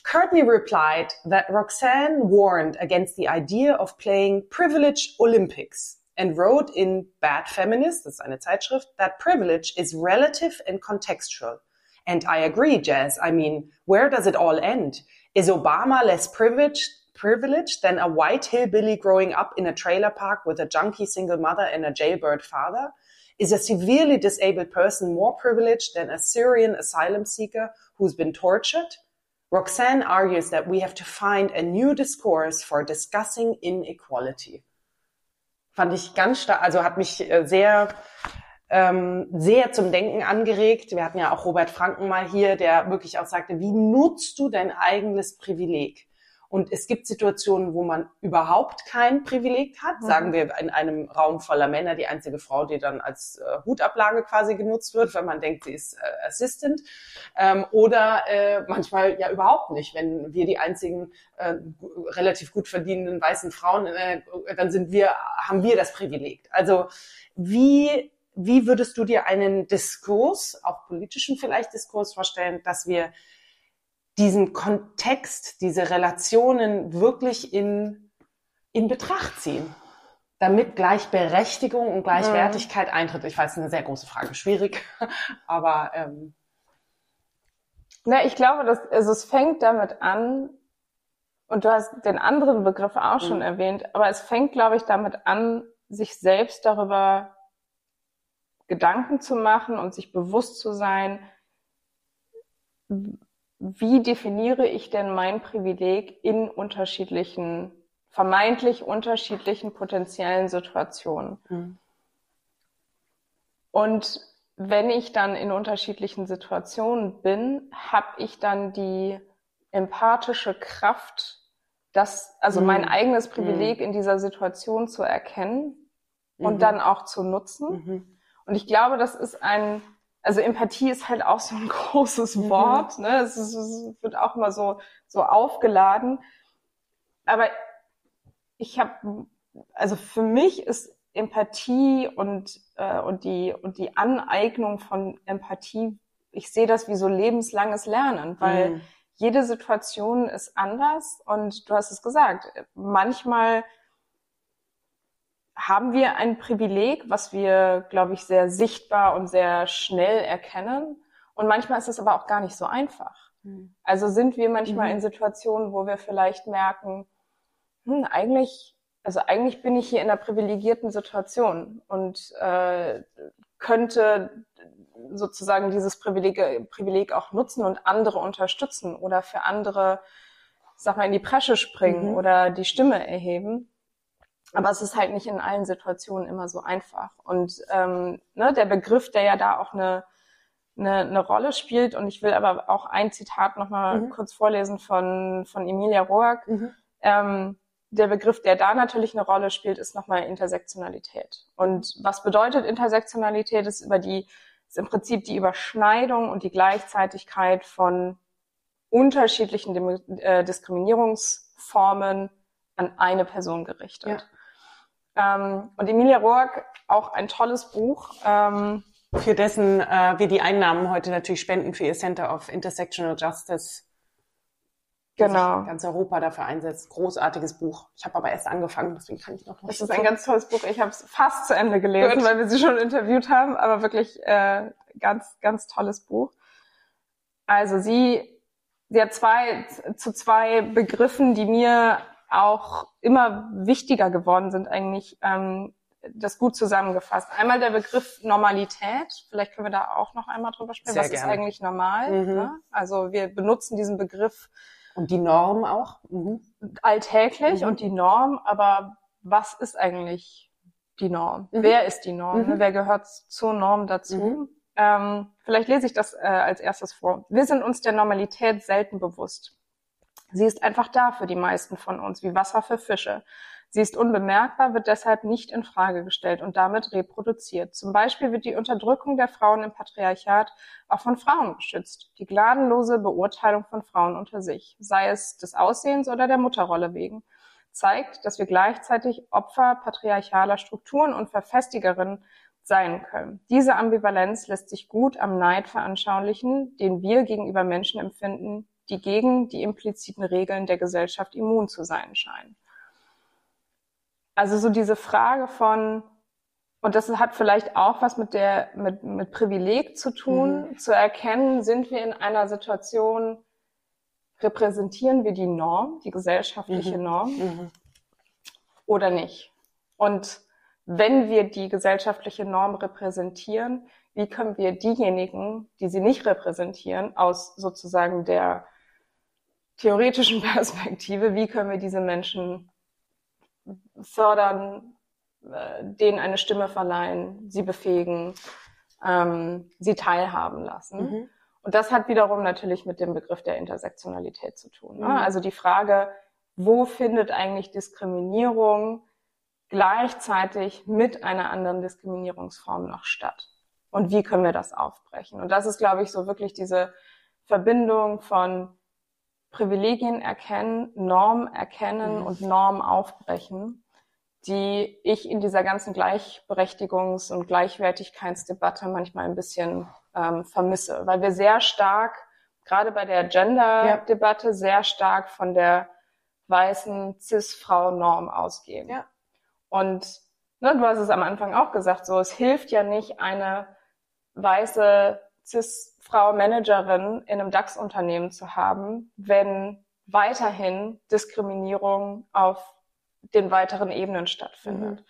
Courtney replied that Roxanne warned against the idea of playing privilege Olympics and wrote in Bad Feminist, das ist eine Zeitschrift, that privilege is relative and contextual. And I agree, Jazz. I mean, where does it all end? Is Obama less privileged privileged than a white hillbilly growing up in a trailer park with a junkie single mother and a jailbird father? Is a severely disabled person more privileged than a Syrian asylum seeker who's been tortured? Roxanne argues that we have to find a new discourse for discussing inequality. Fand ich ganz stark, also hat mich äh, sehr, ähm, sehr zum Denken angeregt. Wir hatten ja auch Robert Franken mal hier, der wirklich auch sagte, wie nutzt du dein eigenes Privileg? Und es gibt Situationen, wo man überhaupt kein Privileg hat. Mhm. Sagen wir in einem Raum voller Männer die einzige Frau, die dann als äh, Hutablage quasi genutzt wird, wenn man denkt, sie ist äh, Assistant. Ähm, oder äh, manchmal ja überhaupt nicht. Wenn wir die einzigen äh, relativ gut verdienenden weißen Frauen, äh, dann sind wir, haben wir das Privileg. Also wie wie würdest du dir einen Diskurs, auch politischen vielleicht Diskurs vorstellen, dass wir diesen Kontext, diese Relationen wirklich in, in Betracht ziehen, damit Gleichberechtigung und Gleichwertigkeit mhm. eintritt. Ich weiß, eine sehr große Frage, schwierig, aber ähm, na, ich glaube, dass also es fängt damit an, und du hast den anderen Begriff auch schon mhm. erwähnt, aber es fängt, glaube ich, damit an, sich selbst darüber Gedanken zu machen und sich bewusst zu sein, wie definiere ich denn mein Privileg in unterschiedlichen, vermeintlich unterschiedlichen potenziellen Situationen? Mhm. Und wenn ich dann in unterschiedlichen Situationen bin, habe ich dann die empathische Kraft, das, also mhm. mein eigenes Privileg mhm. in dieser Situation zu erkennen und mhm. dann auch zu nutzen. Mhm. Und ich glaube, das ist ein, also Empathie ist halt auch so ein großes mhm. Wort, ne? Es, ist, es wird auch immer so, so aufgeladen. Aber ich habe, also für mich ist Empathie und, äh, und, die, und die Aneignung von Empathie, ich sehe das wie so lebenslanges Lernen, weil mhm. jede Situation ist anders und du hast es gesagt, manchmal haben wir ein Privileg, was wir, glaube ich, sehr sichtbar und sehr schnell erkennen. Und manchmal ist es aber auch gar nicht so einfach. Mhm. Also sind wir manchmal mhm. in Situationen, wo wir vielleicht merken, hm, eigentlich, also eigentlich bin ich hier in einer privilegierten Situation und äh, könnte sozusagen dieses Privileg, Privileg auch nutzen und andere unterstützen oder für andere, sag mal, in die Presche springen mhm. oder die Stimme erheben. Aber es ist halt nicht in allen Situationen immer so einfach. Und ähm, ne, der Begriff, der ja da auch eine, eine, eine Rolle spielt, und ich will aber auch ein Zitat nochmal mhm. kurz vorlesen von, von Emilia Roark. Mhm. Ähm, der Begriff, der da natürlich eine Rolle spielt, ist nochmal Intersektionalität. Und was bedeutet Intersektionalität? Ist über die, ist im Prinzip die Überschneidung und die Gleichzeitigkeit von unterschiedlichen äh, Diskriminierungsformen an eine Person gerichtet. Ja. Ähm, und Emilia Roark, auch ein tolles Buch. Ähm, für dessen äh, wir die Einnahmen heute natürlich spenden für ihr Center of Intersectional Justice. Genau. Ganz Europa dafür einsetzt. Großartiges Buch. Ich habe aber erst angefangen, deswegen kann ich noch nicht. Das ist ein ganz tolles Buch. Ich habe es fast zu Ende gelesen, Gut. weil wir sie schon interviewt haben, aber wirklich äh, ganz, ganz tolles Buch. Also sie, sie hat zwei zu zwei Begriffen, die mir auch immer wichtiger geworden sind, eigentlich ähm, das gut zusammengefasst. Einmal der Begriff Normalität. Vielleicht können wir da auch noch einmal drüber sprechen. Sehr Was gerne. ist eigentlich normal? Mhm. Ne? Also wir benutzen diesen Begriff. Und die Norm auch? Mhm. Alltäglich mhm. und die Norm. Aber was ist eigentlich die Norm? Mhm. Wer ist die Norm? Ne? Mhm. Wer gehört zur Norm dazu? Mhm. Ähm, vielleicht lese ich das äh, als erstes vor. Wir sind uns der Normalität selten bewusst. Sie ist einfach da für die meisten von uns, wie Wasser für Fische. Sie ist unbemerkbar, wird deshalb nicht in Frage gestellt und damit reproduziert. Zum Beispiel wird die Unterdrückung der Frauen im Patriarchat auch von Frauen geschützt. Die gnadenlose Beurteilung von Frauen unter sich, sei es des Aussehens oder der Mutterrolle wegen, zeigt, dass wir gleichzeitig Opfer patriarchaler Strukturen und Verfestigerinnen sein können. Diese Ambivalenz lässt sich gut am Neid veranschaulichen, den wir gegenüber Menschen empfinden, die gegen die impliziten Regeln der Gesellschaft immun zu sein scheinen. Also so diese Frage von, und das hat vielleicht auch was mit der, mit, mit Privileg zu tun, mhm. zu erkennen, sind wir in einer Situation, repräsentieren wir die Norm, die gesellschaftliche mhm. Norm mhm. oder nicht? Und wenn wir die gesellschaftliche Norm repräsentieren, wie können wir diejenigen, die sie nicht repräsentieren, aus sozusagen der theoretischen Perspektive, wie können wir diese Menschen fördern, äh, denen eine Stimme verleihen, sie befähigen, ähm, sie teilhaben lassen. Mhm. Und das hat wiederum natürlich mit dem Begriff der Intersektionalität zu tun. Ne? Mhm. Also die Frage, wo findet eigentlich Diskriminierung gleichzeitig mit einer anderen Diskriminierungsform noch statt? Und wie können wir das aufbrechen? Und das ist, glaube ich, so wirklich diese Verbindung von Privilegien erkennen, Norm erkennen mhm. und Norm aufbrechen, die ich in dieser ganzen Gleichberechtigungs- und Gleichwertigkeitsdebatte manchmal ein bisschen ähm, vermisse, weil wir sehr stark, gerade bei der Gender-Debatte, ja. sehr stark von der weißen Cis-Frau-Norm ausgehen. Ja. Und ne, du hast es am Anfang auch gesagt, so es hilft ja nicht, eine weiße Cis-Frau Managerin in einem DAX-Unternehmen zu haben, wenn weiterhin Diskriminierung auf den weiteren Ebenen stattfindet. Mhm.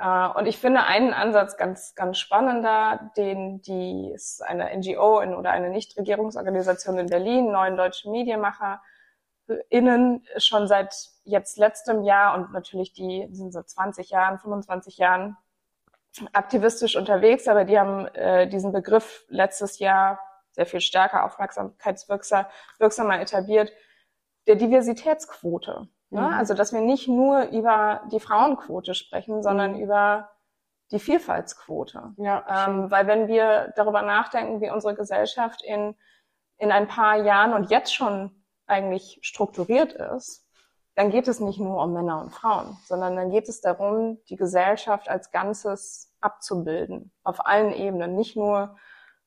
Uh, und ich finde einen Ansatz ganz, ganz spannender, den die ist eine NGO in, oder eine Nichtregierungsorganisation in Berlin, neuen deutschen Medienmacher, innen schon seit jetzt letztem Jahr und natürlich die sind seit 20 Jahren, 25 Jahren aktivistisch unterwegs, aber die haben äh, diesen Begriff letztes Jahr sehr viel stärker aufmerksamkeitswirksamer etabliert, der Diversitätsquote. Ne? Mhm. Also, dass wir nicht nur über die Frauenquote sprechen, sondern mhm. über die Vielfaltsquote. Ja, ähm, weil wenn wir darüber nachdenken, wie unsere Gesellschaft in, in ein paar Jahren und jetzt schon eigentlich strukturiert ist, dann geht es nicht nur um Männer und Frauen, sondern dann geht es darum, die Gesellschaft als Ganzes abzubilden, auf allen Ebenen, nicht nur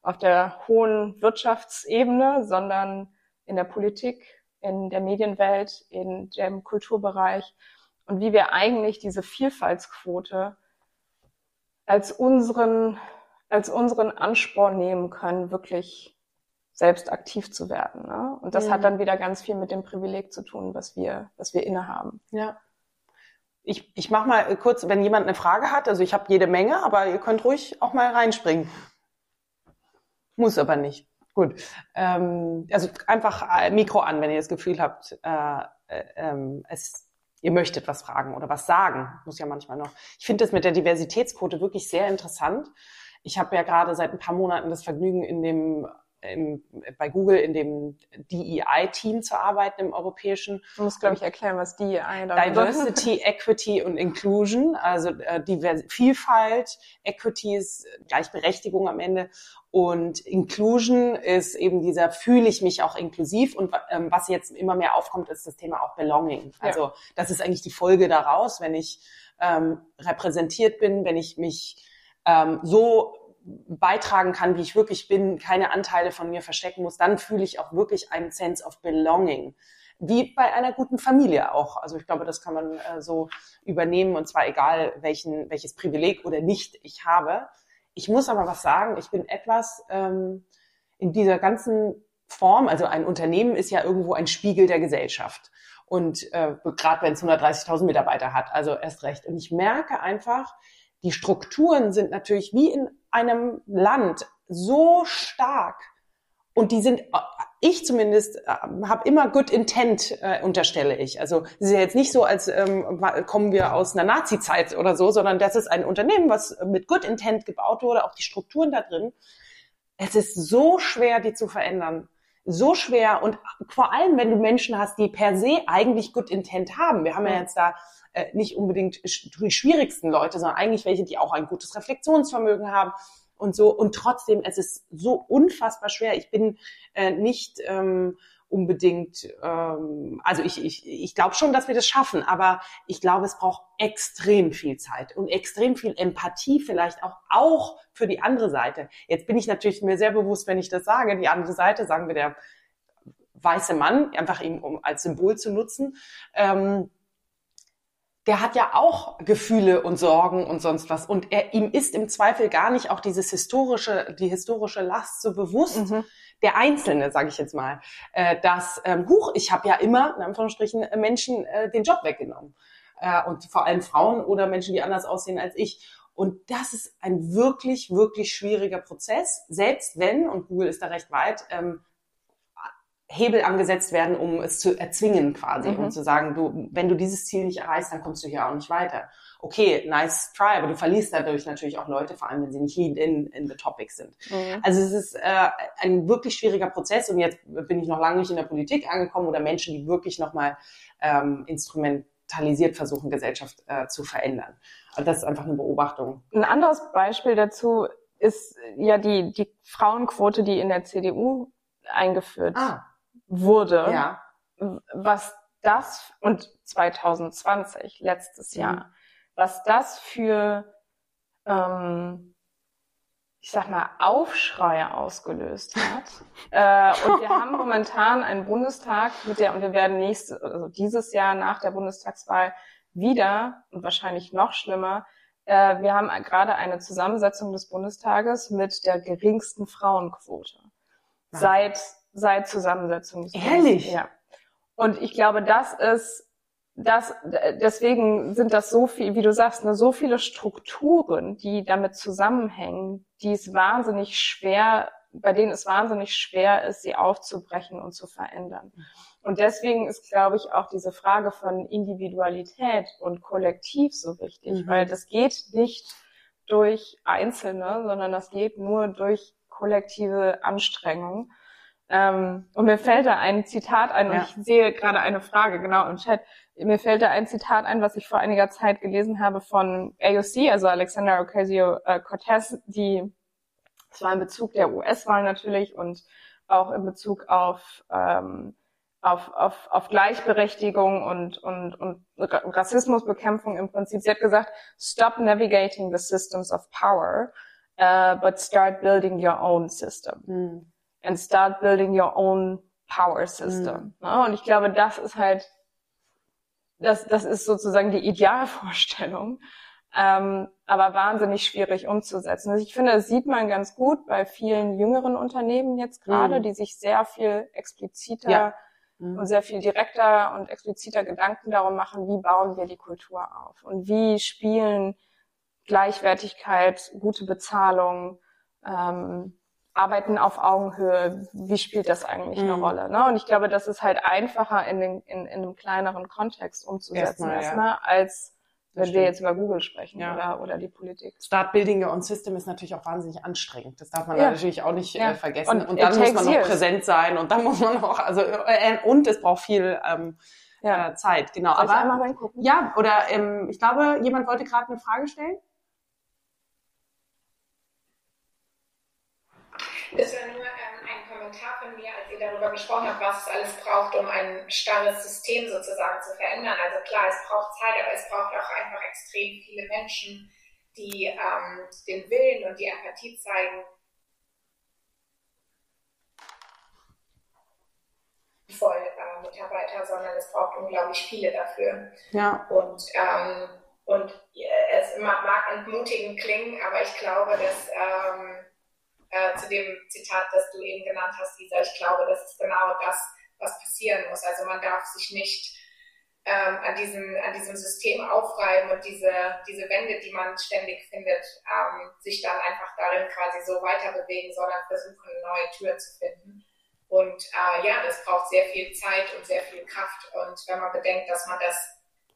auf der hohen Wirtschaftsebene, sondern in der Politik, in der Medienwelt, in dem Kulturbereich. Und wie wir eigentlich diese Vielfaltsquote als unseren, als unseren Ansporn nehmen können, wirklich selbst aktiv zu werden. Ne? Und das mhm. hat dann wieder ganz viel mit dem Privileg zu tun, was wir, was wir innehaben. Ja. Ich, ich mache mal kurz, wenn jemand eine Frage hat, also ich habe jede Menge, aber ihr könnt ruhig auch mal reinspringen. Muss aber nicht. Gut. Ähm, also einfach äh, Mikro an, wenn ihr das Gefühl habt, äh, äh, ähm, es ihr möchtet was fragen oder was sagen, muss ja manchmal noch. Ich finde das mit der Diversitätsquote wirklich sehr interessant. Ich habe ja gerade seit ein paar Monaten das Vergnügen, in dem im, bei Google in dem DEI-Team zu arbeiten im europäischen. Du musst, glaube ich, erklären, was DEI da Diversity, Equity und Inclusion, also äh, Divers Vielfalt, Equity ist Gleichberechtigung am Ende und Inclusion ist eben dieser, fühle ich mich auch inklusiv und ähm, was jetzt immer mehr aufkommt, ist das Thema auch Belonging. Also ja. das ist eigentlich die Folge daraus, wenn ich ähm, repräsentiert bin, wenn ich mich ähm, so beitragen kann, wie ich wirklich bin, keine Anteile von mir verstecken muss, dann fühle ich auch wirklich einen Sense of Belonging. Wie bei einer guten Familie auch. Also ich glaube, das kann man äh, so übernehmen und zwar egal, welchen, welches Privileg oder nicht ich habe. Ich muss aber was sagen, ich bin etwas ähm, in dieser ganzen Form, also ein Unternehmen ist ja irgendwo ein Spiegel der Gesellschaft. Und äh, gerade wenn es 130.000 Mitarbeiter hat, also erst recht. Und ich merke einfach, die Strukturen sind natürlich wie in einem Land so stark und die sind, ich zumindest äh, habe immer Good Intent, äh, unterstelle ich. Also es ist ja jetzt nicht so, als ähm, kommen wir aus einer Nazi-Zeit oder so, sondern das ist ein Unternehmen, was mit Good Intent gebaut wurde, auch die Strukturen da drin. Es ist so schwer, die zu verändern. So schwer und vor allem, wenn du Menschen hast, die per se eigentlich Good Intent haben. Wir haben ja jetzt da äh, nicht unbedingt die schwierigsten Leute, sondern eigentlich welche, die auch ein gutes Reflexionsvermögen haben und so. Und trotzdem, es ist so unfassbar schwer. Ich bin äh, nicht ähm, unbedingt, ähm, also ich, ich, ich glaube schon, dass wir das schaffen, aber ich glaube, es braucht extrem viel Zeit und extrem viel Empathie vielleicht auch, auch für die andere Seite. Jetzt bin ich natürlich mir sehr bewusst, wenn ich das sage, die andere Seite, sagen wir der weiße Mann, einfach ihn um als Symbol zu nutzen. Ähm, der hat ja auch Gefühle und Sorgen und sonst was. Und er, ihm ist im Zweifel gar nicht auch dieses historische, die historische Last so bewusst. Mhm. Der Einzelne, sage ich jetzt mal, äh, dass, ähm, huch, ich habe ja immer, in Anführungsstrichen, Menschen äh, den Job weggenommen. Äh, und vor allem Frauen oder Menschen, die anders aussehen als ich. Und das ist ein wirklich, wirklich schwieriger Prozess, selbst wenn, und Google ist da recht weit, ähm, Hebel angesetzt werden, um es zu erzwingen quasi, mhm. um zu sagen, du, wenn du dieses Ziel nicht erreichst, dann kommst du hier auch nicht weiter. Okay, nice try, aber du verlierst dadurch natürlich auch Leute, vor allem wenn sie nicht in, in the topic sind. Mhm. Also es ist äh, ein wirklich schwieriger Prozess und jetzt bin ich noch lange nicht in der Politik angekommen oder Menschen, die wirklich nochmal ähm, instrumentalisiert versuchen, Gesellschaft äh, zu verändern. Also das ist einfach eine Beobachtung. Ein anderes Beispiel dazu ist ja die, die Frauenquote, die in der CDU eingeführt ah wurde, ja. was das und 2020, letztes mhm. Jahr, was das für, ähm, ich sag mal, Aufschreie ausgelöst hat. äh, und wir haben momentan einen Bundestag mit der, und wir werden nächstes, also dieses Jahr nach der Bundestagswahl wieder und wahrscheinlich noch schlimmer, äh, wir haben gerade eine Zusammensetzung des Bundestages mit der geringsten Frauenquote. Seit seit Zusammensetzung. Ehrlich? Ja. Und ich glaube, das ist, das, deswegen sind das so viel, wie du sagst, ne, so viele Strukturen, die damit zusammenhängen, die es wahnsinnig schwer, bei denen es wahnsinnig schwer ist, sie aufzubrechen und zu verändern. Und deswegen ist, glaube ich, auch diese Frage von Individualität und Kollektiv so wichtig, mhm. weil das geht nicht durch Einzelne, sondern das geht nur durch kollektive Anstrengung. Ähm, und mir fällt da ein Zitat ein, und ja. ich sehe gerade eine Frage genau im Chat. Mir fällt da ein Zitat ein, was ich vor einiger Zeit gelesen habe von AOC, also Alexander Ocasio-Cortez, die, das war in Bezug der US-Wahl natürlich und auch in Bezug auf ähm, auf, auf, auf Gleichberechtigung und, und, und Rassismusbekämpfung im Prinzip. Sie hat gesagt, stop navigating the systems of power, uh, but start building your own system. Mm. And start building your own power system. Mm. Ja, und ich glaube, das ist halt, das, das ist sozusagen die Idealvorstellung, ähm, aber wahnsinnig schwierig umzusetzen. Also ich finde, das sieht man ganz gut bei vielen jüngeren Unternehmen jetzt gerade, mm. die sich sehr viel expliziter ja mhm. und sehr viel direkter und expliziter Gedanken darum machen, wie bauen wir die Kultur auf und wie spielen Gleichwertigkeit, gute Bezahlung, ähm, Arbeiten auf Augenhöhe, wie spielt das eigentlich mhm. eine Rolle? Ne? Und ich glaube, das ist halt einfacher in, den, in, in einem kleineren Kontext umzusetzen erstmal, erstmal ja. als wenn stimmt. wir jetzt über Google sprechen ja. oder, oder die Politik. Start Building Your Own System ist natürlich auch wahnsinnig anstrengend. Das darf man ja. natürlich auch nicht ja. äh, vergessen. Und, und dann muss man noch years. präsent sein und dann muss man auch, also äh, und es braucht viel ähm, äh, Zeit. Genau. Soll Aber einmal reingucken? Ja, oder ähm, ich glaube, jemand wollte gerade eine Frage stellen. Das war nur Kommentar von mir, als ihr darüber gesprochen habt, was es alles braucht, um ein starres System sozusagen zu verändern. Also klar, es braucht Zeit, aber es braucht auch einfach extrem viele Menschen, die ähm, den Willen und die Empathie zeigen, voll äh, Mitarbeiter, sondern es braucht unglaublich viele dafür. Ja. Und, ähm, und es mag entmutigend klingen, aber ich glaube, dass ähm, äh, zu dem Zitat, das du eben genannt hast, Lisa, ich glaube, das ist genau das, was passieren muss. Also man darf sich nicht ähm, an, diesem, an diesem System aufreiben und diese, diese Wände, die man ständig findet, ähm, sich dann einfach darin quasi so weiter bewegen, sondern versuchen, neue Türen zu finden. Und äh, ja, das braucht sehr viel Zeit und sehr viel Kraft. Und wenn man bedenkt, dass man das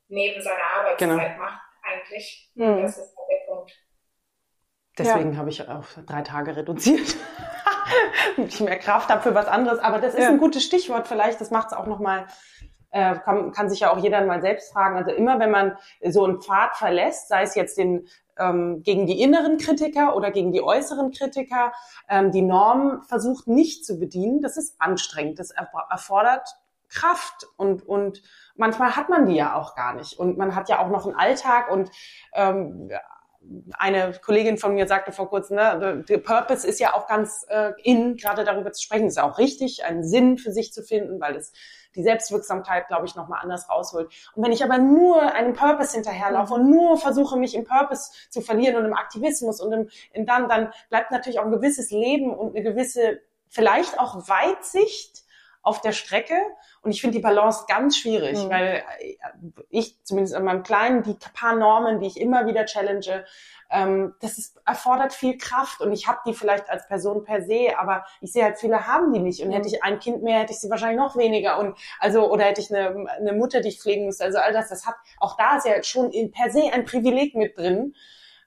neben seiner Arbeitszeit genau. macht, eigentlich, mhm. das ist Punkt. Deswegen ja. habe ich auf drei Tage reduziert, ich mehr Kraft habe für was anderes. Aber das ist ja. ein gutes Stichwort vielleicht. Das macht es auch nochmal, äh, kann, kann sich ja auch jeder mal selbst fragen. Also immer, wenn man so einen Pfad verlässt, sei es jetzt den ähm, gegen die inneren Kritiker oder gegen die äußeren Kritiker, ähm, die Norm versucht nicht zu bedienen, das ist anstrengend. Das erfordert Kraft und, und manchmal hat man die ja auch gar nicht. Und man hat ja auch noch einen Alltag und ähm, eine Kollegin von mir sagte vor kurzem, ne, der Purpose ist ja auch ganz äh, in, gerade darüber zu sprechen, ist auch richtig, einen Sinn für sich zu finden, weil es die Selbstwirksamkeit, glaube ich, nochmal anders rausholt. Und wenn ich aber nur einem Purpose hinterherlaufe und nur versuche, mich im Purpose zu verlieren und im Aktivismus und im, in dann, dann bleibt natürlich auch ein gewisses Leben und eine gewisse, vielleicht auch Weitsicht auf der Strecke. Und ich finde die Balance ganz schwierig, mhm. weil äh, ich, zumindest in meinem Kleinen, die paar Normen, die ich immer wieder challenge, ähm, das ist, erfordert viel Kraft und ich habe die vielleicht als Person per se, aber ich sehe halt, viele haben die nicht. Und hätte ich ein Kind mehr, hätte ich sie wahrscheinlich noch weniger. Und also, oder hätte ich eine, eine Mutter, die ich pflegen müsste. Also all das, das hat, auch da ist ja schon in, per se ein Privileg mit drin,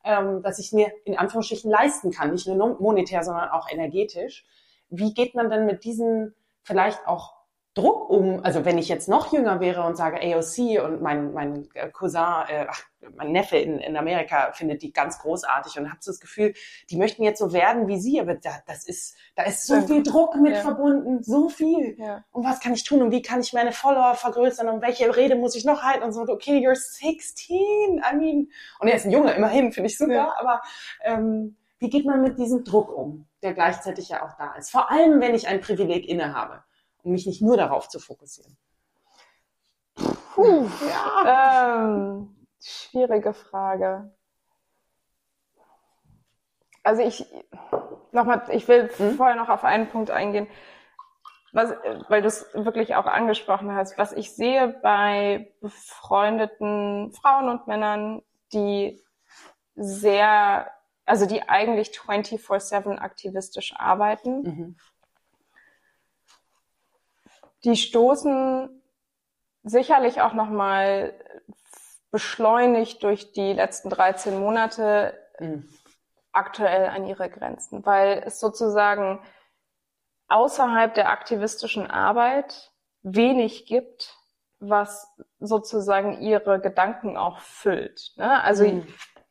ähm, dass ich mir in Anführungsstrichen leisten kann. Nicht nur monetär, sondern auch energetisch. Wie geht man denn mit diesen vielleicht auch Druck um, also wenn ich jetzt noch jünger wäre und sage AOC und mein, mein Cousin, äh, ach, mein Neffe in, in Amerika findet die ganz großartig und habe so das Gefühl, die möchten jetzt so werden wie sie, aber da, das ist, da ist so viel Druck mit ja. verbunden, so viel. Ja. Und was kann ich tun und wie kann ich meine Follower vergrößern und welche Rede muss ich noch halten und so, okay, you're 16, I mean, und er ist ein Junge, immerhin, finde ich super, ja. aber ähm, wie geht man mit diesem Druck um, der gleichzeitig ja auch da ist? Vor allem, wenn ich ein Privileg innehabe, um mich nicht nur darauf zu fokussieren. Puh, ja. ähm, schwierige Frage. Also ich nochmal, ich will hm? vorher noch auf einen Punkt eingehen, was, weil du es wirklich auch angesprochen hast. Was ich sehe bei befreundeten Frauen und Männern, die sehr also die eigentlich 24-7 aktivistisch arbeiten. Mhm. Die stoßen sicherlich auch nochmal beschleunigt durch die letzten 13 Monate mhm. aktuell an ihre Grenzen, weil es sozusagen außerhalb der aktivistischen Arbeit wenig gibt, was sozusagen ihre Gedanken auch füllt. Ne? Also mhm.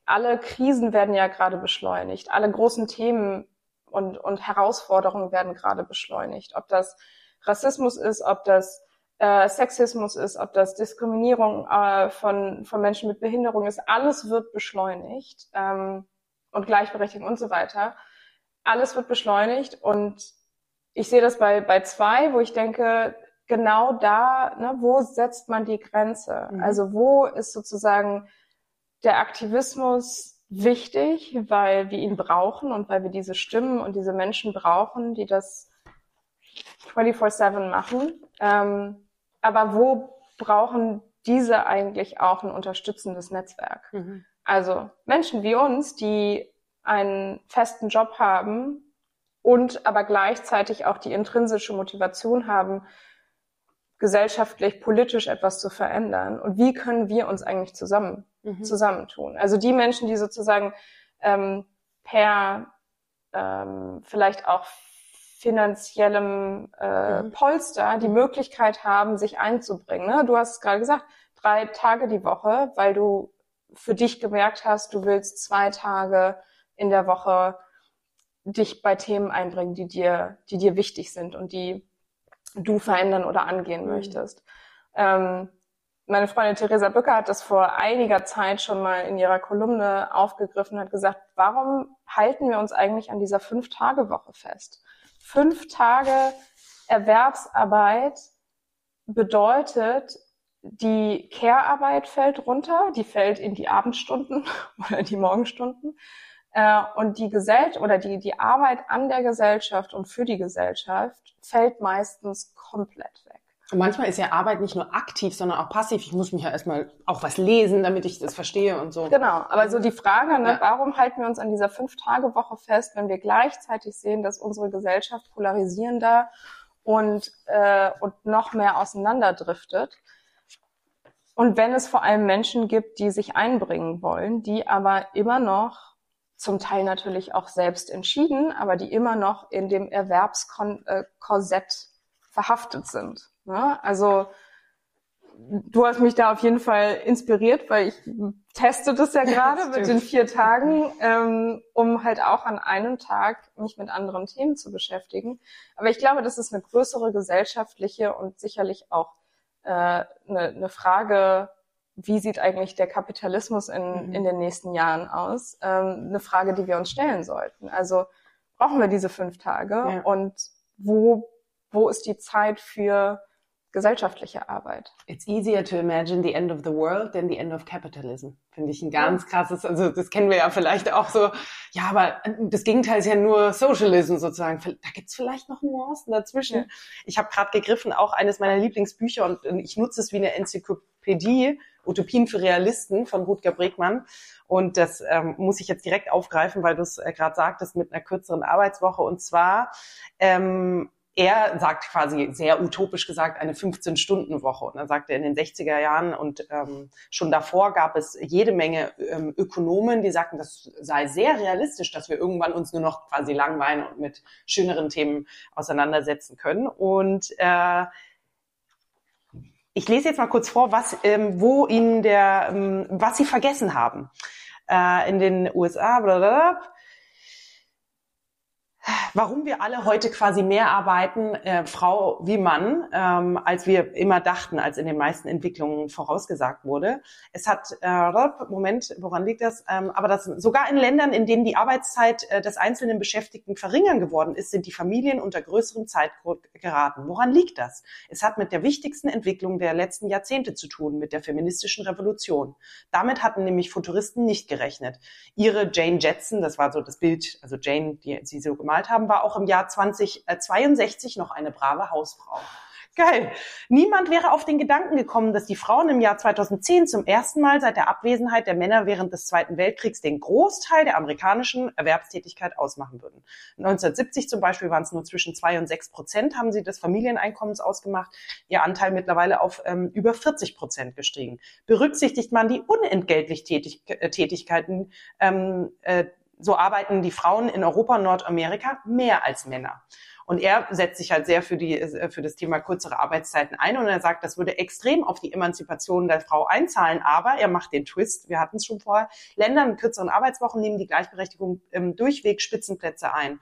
Alle Krisen werden ja gerade beschleunigt, alle großen Themen und, und Herausforderungen werden gerade beschleunigt. Ob das Rassismus ist, ob das äh, Sexismus ist, ob das Diskriminierung äh, von, von Menschen mit Behinderung ist, alles wird beschleunigt ähm, und Gleichberechtigung und so weiter. Alles wird beschleunigt und ich sehe das bei, bei zwei, wo ich denke, genau da, ne, wo setzt man die Grenze? Mhm. Also wo ist sozusagen der Aktivismus wichtig, weil wir ihn brauchen und weil wir diese Stimmen und diese Menschen brauchen, die das 24-7 machen. Ähm, aber wo brauchen diese eigentlich auch ein unterstützendes Netzwerk? Mhm. Also Menschen wie uns, die einen festen Job haben und aber gleichzeitig auch die intrinsische Motivation haben, gesellschaftlich, politisch etwas zu verändern. Und wie können wir uns eigentlich zusammen mhm. zusammentun? Also die Menschen, die sozusagen ähm, per ähm, vielleicht auch finanziellem äh, mhm. Polster die. Möglichkeit haben, sich einzubringen. Ne? Du hast es gerade gesagt, drei Tage die Woche, weil du für dich gemerkt hast, du willst zwei Tage in der Woche dich bei Themen einbringen, die dir, die dir wichtig sind und die du verändern oder angehen mhm. möchtest. Ähm, meine Freundin Theresa Bücker hat das vor einiger Zeit schon mal in ihrer Kolumne aufgegriffen und hat gesagt, warum halten wir uns eigentlich an dieser Fünf-Tage-Woche fest? Fünf Tage Erwerbsarbeit bedeutet, die Care-Arbeit fällt runter, die fällt in die Abendstunden oder die Morgenstunden. Äh, und die Gesellschaft oder die, die Arbeit an der Gesellschaft und für die Gesellschaft fällt meistens komplett weg. Und manchmal ist ja Arbeit nicht nur aktiv, sondern auch passiv. Ich muss mich ja erstmal auch was lesen, damit ich das verstehe und so. Genau, aber so die Frage, ne, ja. warum halten wir uns an dieser Fünf-Tage-Woche fest, wenn wir gleichzeitig sehen, dass unsere Gesellschaft polarisierender und, äh, und noch mehr auseinanderdriftet? Und wenn es vor allem Menschen gibt, die sich einbringen wollen, die aber immer noch zum Teil natürlich auch selbst entschieden, aber die immer noch in dem Erwerbskorsett verhaftet sind. Ne? Also du hast mich da auf jeden Fall inspiriert, weil ich teste das ja gerade mit den vier Tagen, ähm, um halt auch an einem Tag mich mit anderen Themen zu beschäftigen. Aber ich glaube, das ist eine größere gesellschaftliche und sicherlich auch äh, eine, eine Frage wie sieht eigentlich der Kapitalismus in, mhm. in den nächsten Jahren aus? Ähm, eine Frage, die wir uns stellen sollten. Also brauchen wir diese fünf Tage ja. und wo, wo ist die Zeit für gesellschaftliche Arbeit. It's easier to imagine the end of the world than the end of capitalism. Finde ich ein ganz krasses, also das kennen wir ja vielleicht auch so. Ja, aber das Gegenteil ist ja nur Socialism sozusagen. Da gibt's vielleicht noch Nuancen dazwischen. Ja. Ich habe gerade gegriffen, auch eines meiner Lieblingsbücher und ich nutze es wie eine Enzyklopädie, Utopien für Realisten von Rutger Bregmann. Und das ähm, muss ich jetzt direkt aufgreifen, weil du es äh, gerade sagtest mit einer kürzeren Arbeitswoche. Und zwar ähm, er sagt quasi sehr utopisch gesagt eine 15-Stunden-Woche. Und dann sagt er in den 60er Jahren und ähm, schon davor gab es jede Menge ähm, Ökonomen, die sagten, das sei sehr realistisch, dass wir irgendwann uns nur noch quasi langweilen und mit schöneren Themen auseinandersetzen können. Und äh, ich lese jetzt mal kurz vor, was, ähm, wo ihnen der, ähm, was sie vergessen haben. Äh, in den USA, blablabla, warum wir alle heute quasi mehr arbeiten, äh, Frau wie Mann, ähm, als wir immer dachten, als in den meisten Entwicklungen vorausgesagt wurde. Es hat, äh, Moment, woran liegt das? Ähm, aber das sogar in Ländern, in denen die Arbeitszeit äh, des einzelnen Beschäftigten verringern geworden ist, sind die Familien unter größerem Zeitdruck geraten. Woran liegt das? Es hat mit der wichtigsten Entwicklung der letzten Jahrzehnte zu tun, mit der feministischen Revolution. Damit hatten nämlich Futuristen nicht gerechnet. Ihre Jane Jetson, das war so das Bild, also Jane, die sie so gemalt haben, war auch im Jahr 2062 noch eine brave Hausfrau. Geil. Niemand wäre auf den Gedanken gekommen, dass die Frauen im Jahr 2010 zum ersten Mal seit der Abwesenheit der Männer während des Zweiten Weltkriegs den Großteil der amerikanischen Erwerbstätigkeit ausmachen würden. 1970 zum Beispiel waren es nur zwischen zwei und sechs Prozent, haben sie des Familieneinkommens ausgemacht. Ihr Anteil mittlerweile auf ähm, über 40 Prozent gestiegen. Berücksichtigt man die unentgeltlich Tätig äh, Tätigkeiten, ähm, äh, so arbeiten die Frauen in Europa und Nordamerika mehr als Männer. Und er setzt sich halt sehr für, die, äh, für das Thema kürzere Arbeitszeiten ein und er sagt, das würde extrem auf die Emanzipation der Frau einzahlen. Aber er macht den Twist, wir hatten es schon vorher, Länder mit kürzeren Arbeitswochen nehmen die Gleichberechtigung im Durchweg Spitzenplätze ein.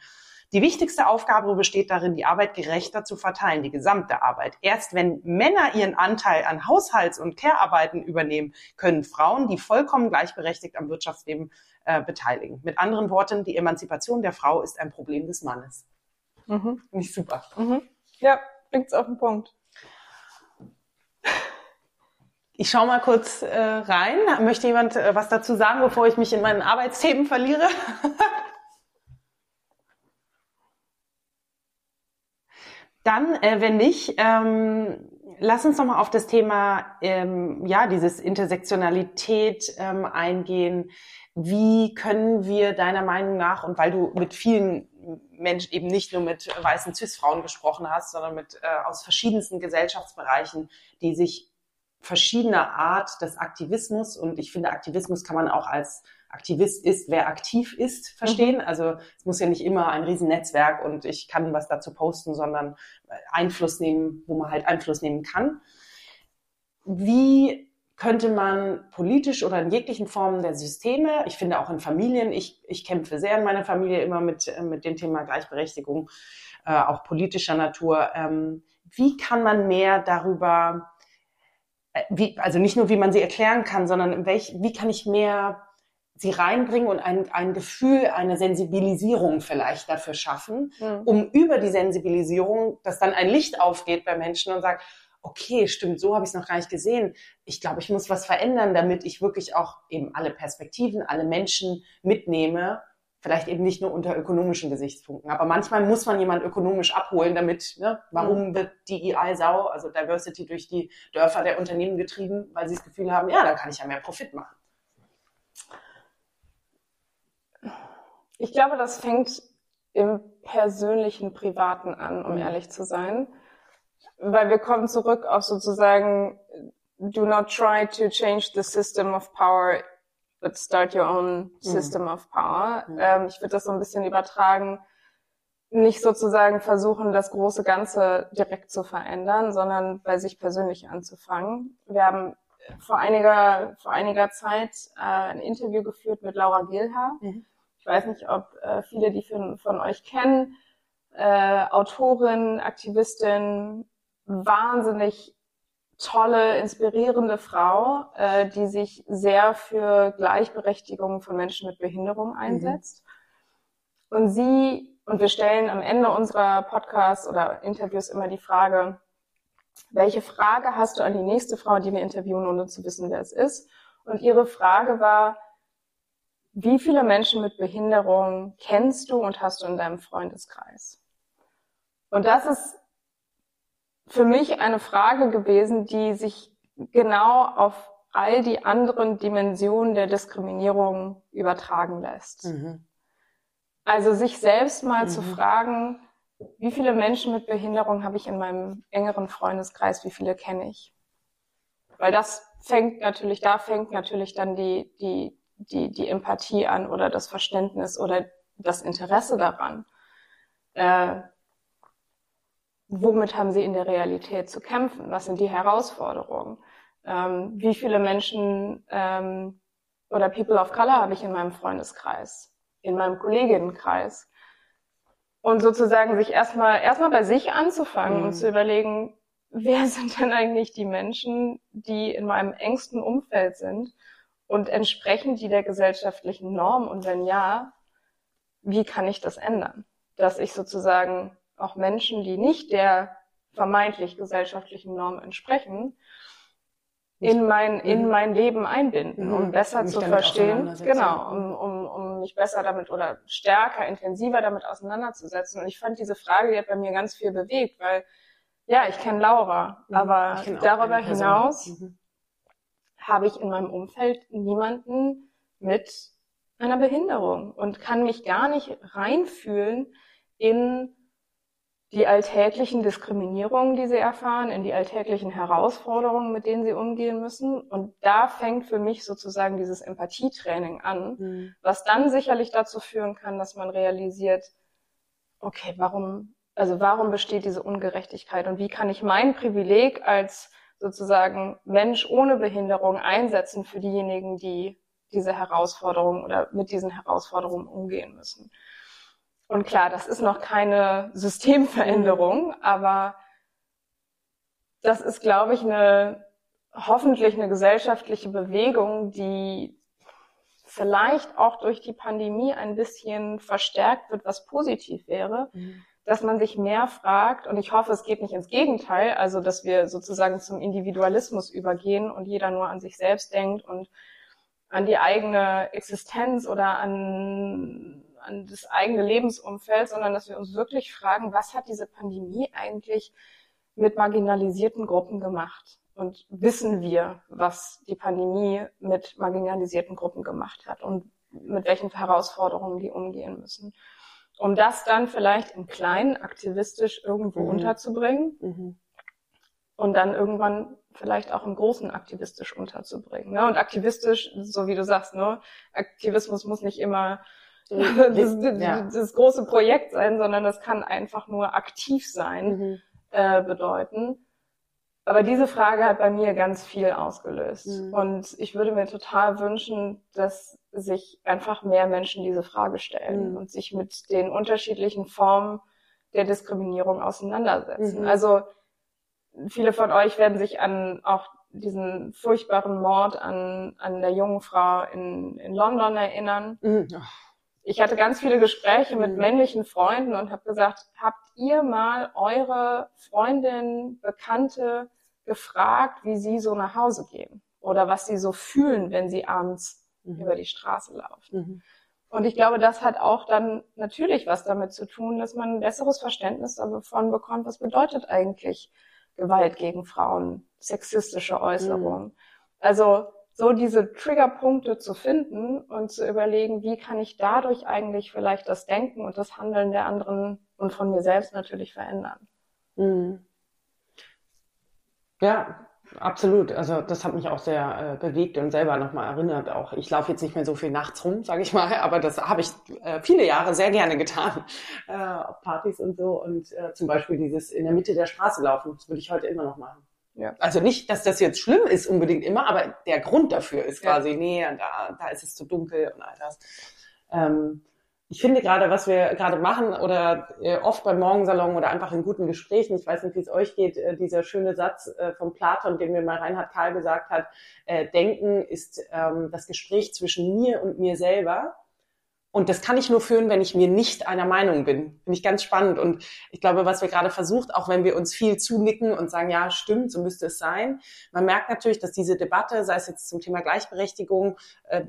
Die wichtigste Aufgabe besteht darin, die Arbeit gerechter zu verteilen, die gesamte Arbeit. Erst wenn Männer ihren Anteil an Haushalts- und Care-Arbeiten übernehmen, können Frauen, die vollkommen gleichberechtigt am Wirtschaftsleben äh, beteiligen. Mit anderen Worten, die Emanzipation der Frau ist ein Problem des Mannes. Mhm. Ich super. Mhm. Ja, bringt's auf den Punkt. Ich schaue mal kurz äh, rein. Möchte jemand äh, was dazu sagen, bevor ich mich in meinen Arbeitsthemen verliere? Dann, äh, wenn nicht, ähm, lass uns noch mal auf das Thema, ähm, ja, dieses Intersektionalität ähm, eingehen. Wie können wir deiner Meinung nach, und weil du mit vielen Menschen eben nicht nur mit weißen Cis-Frauen gesprochen hast, sondern mit äh, aus verschiedensten Gesellschaftsbereichen, die sich verschiedener Art des Aktivismus und ich finde, Aktivismus kann man auch als Aktivist ist, wer aktiv ist, verstehen. Mhm. Also es muss ja nicht immer ein Riesennetzwerk und ich kann was dazu posten, sondern Einfluss nehmen, wo man halt Einfluss nehmen kann. Wie könnte man politisch oder in jeglichen Formen der Systeme, ich finde auch in Familien, ich, ich kämpfe sehr in meiner Familie immer mit, äh, mit dem Thema Gleichberechtigung, äh, auch politischer Natur, ähm, wie kann man mehr darüber, äh, wie, also nicht nur wie man sie erklären kann, sondern welch, wie kann ich mehr sie reinbringen und ein, ein Gefühl, eine Sensibilisierung vielleicht dafür schaffen, mhm. um über die Sensibilisierung, dass dann ein Licht aufgeht bei Menschen und sagt, okay, stimmt, so habe ich es noch gar nicht gesehen. Ich glaube, ich muss was verändern, damit ich wirklich auch eben alle Perspektiven, alle Menschen mitnehme. Vielleicht eben nicht nur unter ökonomischen Gesichtspunkten. Aber manchmal muss man jemand ökonomisch abholen, damit, ne, warum mhm. wird die EI-Sau, also Diversity durch die Dörfer der Unternehmen getrieben, weil sie das Gefühl haben, ja, dann kann ich ja mehr Profit machen. Ich glaube, das fängt im persönlichen, privaten an, um mhm. ehrlich zu sein weil wir kommen zurück auf sozusagen, do not try to change the system of power, but start your own mhm. system mhm. of power. Mhm. Ähm, ich würde das so ein bisschen übertragen, nicht sozusagen versuchen, das große Ganze direkt zu verändern, sondern bei sich persönlich anzufangen. Wir haben vor einiger, vor einiger Zeit äh, ein Interview geführt mit Laura Gilha. Mhm. Ich weiß nicht, ob äh, viele die von, von euch kennen. Äh, Autorin, Aktivistin, wahnsinnig tolle, inspirierende Frau, äh, die sich sehr für Gleichberechtigung von Menschen mit Behinderung mhm. einsetzt. Mhm. Und sie, und wir stellen am Ende unserer Podcasts oder Interviews immer die Frage, welche Frage hast du an die nächste Frau, die wir interviewen, ohne zu wissen, wer es ist? Und ihre Frage war, wie viele Menschen mit Behinderung kennst du und hast du in deinem Freundeskreis? Und das ist für mich eine Frage gewesen, die sich genau auf all die anderen Dimensionen der Diskriminierung übertragen lässt. Mhm. Also sich selbst mal mhm. zu fragen, wie viele Menschen mit Behinderung habe ich in meinem engeren Freundeskreis, wie viele kenne ich? Weil das fängt natürlich, da fängt natürlich dann die, die, die, die Empathie an oder das Verständnis oder das Interesse daran. Äh, womit haben sie in der Realität zu kämpfen? Was sind die Herausforderungen? Ähm, wie viele Menschen ähm, oder People of Color habe ich in meinem Freundeskreis, in meinem Kolleginnenkreis? Und sozusagen sich erstmal erstmal bei sich anzufangen mhm. und zu überlegen, wer sind denn eigentlich die Menschen, die in meinem engsten Umfeld sind und entsprechen die der gesellschaftlichen Norm? Und wenn ja, wie kann ich das ändern? Dass ich sozusagen auch Menschen, die nicht der vermeintlich gesellschaftlichen Norm entsprechen, in mein, in mhm. mein Leben einbinden, um mhm. besser zu verstehen, genau, um, um, um mich besser damit oder stärker, intensiver damit auseinanderzusetzen. Und ich fand diese Frage, die hat bei mir ganz viel bewegt, weil Ja, ich kenne Laura, mhm. aber darüber hinaus mhm. Habe ich in meinem Umfeld niemanden mit einer Behinderung und kann mich gar nicht reinfühlen in die alltäglichen Diskriminierungen, die sie erfahren, in die alltäglichen Herausforderungen, mit denen sie umgehen müssen. Und da fängt für mich sozusagen dieses Empathietraining an, mhm. was dann sicherlich dazu führen kann, dass man realisiert, okay, warum, also warum besteht diese Ungerechtigkeit und wie kann ich mein Privileg als sozusagen Mensch ohne Behinderung einsetzen für diejenigen, die diese Herausforderungen oder mit diesen Herausforderungen umgehen müssen. Und klar, das ist noch keine Systemveränderung, aber das ist, glaube ich, eine hoffentlich eine gesellschaftliche Bewegung, die vielleicht auch durch die Pandemie ein bisschen verstärkt wird, was positiv wäre, mhm. Dass man sich mehr fragt, und ich hoffe, es geht nicht ins Gegenteil, also dass wir sozusagen zum Individualismus übergehen und jeder nur an sich selbst denkt und an die eigene Existenz oder an an das eigene Lebensumfeld, sondern dass wir uns wirklich fragen, was hat diese Pandemie eigentlich mit marginalisierten Gruppen gemacht? Und wissen wir, was die Pandemie mit marginalisierten Gruppen gemacht hat und mit welchen Herausforderungen die umgehen müssen? Um das dann vielleicht im Kleinen aktivistisch irgendwo mhm. unterzubringen mhm. und dann irgendwann vielleicht auch im Großen aktivistisch unterzubringen. Ne? Und aktivistisch, so wie du sagst, ne? Aktivismus muss nicht immer das, ja. das, große Projekt sein, sondern das kann einfach nur aktiv sein mhm. äh, bedeuten. Aber diese Frage hat bei mir ganz viel ausgelöst. Mhm. Und ich würde mir total wünschen, dass sich einfach mehr Menschen diese Frage stellen mhm. und sich mit den unterschiedlichen Formen der Diskriminierung auseinandersetzen. Mhm. Also viele von euch werden sich an auch diesen furchtbaren Mord an, an der jungen Frau in, in London erinnern. Mhm ich hatte ganz viele Gespräche mit mhm. männlichen Freunden und habe gesagt, habt ihr mal eure Freundin, Bekannte gefragt, wie sie so nach Hause gehen oder was sie so fühlen, wenn sie abends mhm. über die Straße laufen. Mhm. Und ich glaube, das hat auch dann natürlich was damit zu tun, dass man ein besseres Verständnis davon bekommt, was bedeutet eigentlich Gewalt gegen Frauen, sexistische Äußerungen. Mhm. Also so diese Triggerpunkte zu finden und zu überlegen, wie kann ich dadurch eigentlich vielleicht das Denken und das Handeln der anderen und von mir selbst natürlich verändern. Mhm. Ja, absolut. Also das hat mich auch sehr äh, bewegt und selber nochmal erinnert auch. Ich laufe jetzt nicht mehr so viel nachts rum, sage ich mal, aber das habe ich äh, viele Jahre sehr gerne getan äh, auf Partys und so und äh, zum Beispiel dieses in der Mitte der Straße laufen, das würde ich heute immer noch machen. Ja. Also nicht, dass das jetzt schlimm ist unbedingt immer, aber der Grund dafür ist quasi, ja. nee, da, da ist es zu dunkel und all das. Ähm, ich finde gerade, was wir gerade machen oder äh, oft beim Morgensalon oder einfach in guten Gesprächen, ich weiß nicht, wie es euch geht, äh, dieser schöne Satz äh, von Platon, den mir mal Reinhard Karl gesagt hat, Denken ist ähm, das Gespräch zwischen mir und mir selber und das kann ich nur führen, wenn ich mir nicht einer Meinung bin. Finde ich ganz spannend. Und ich glaube, was wir gerade versucht, auch wenn wir uns viel zunicken und sagen, ja, stimmt, so müsste es sein. Man merkt natürlich, dass diese Debatte, sei es jetzt zum Thema Gleichberechtigung, äh,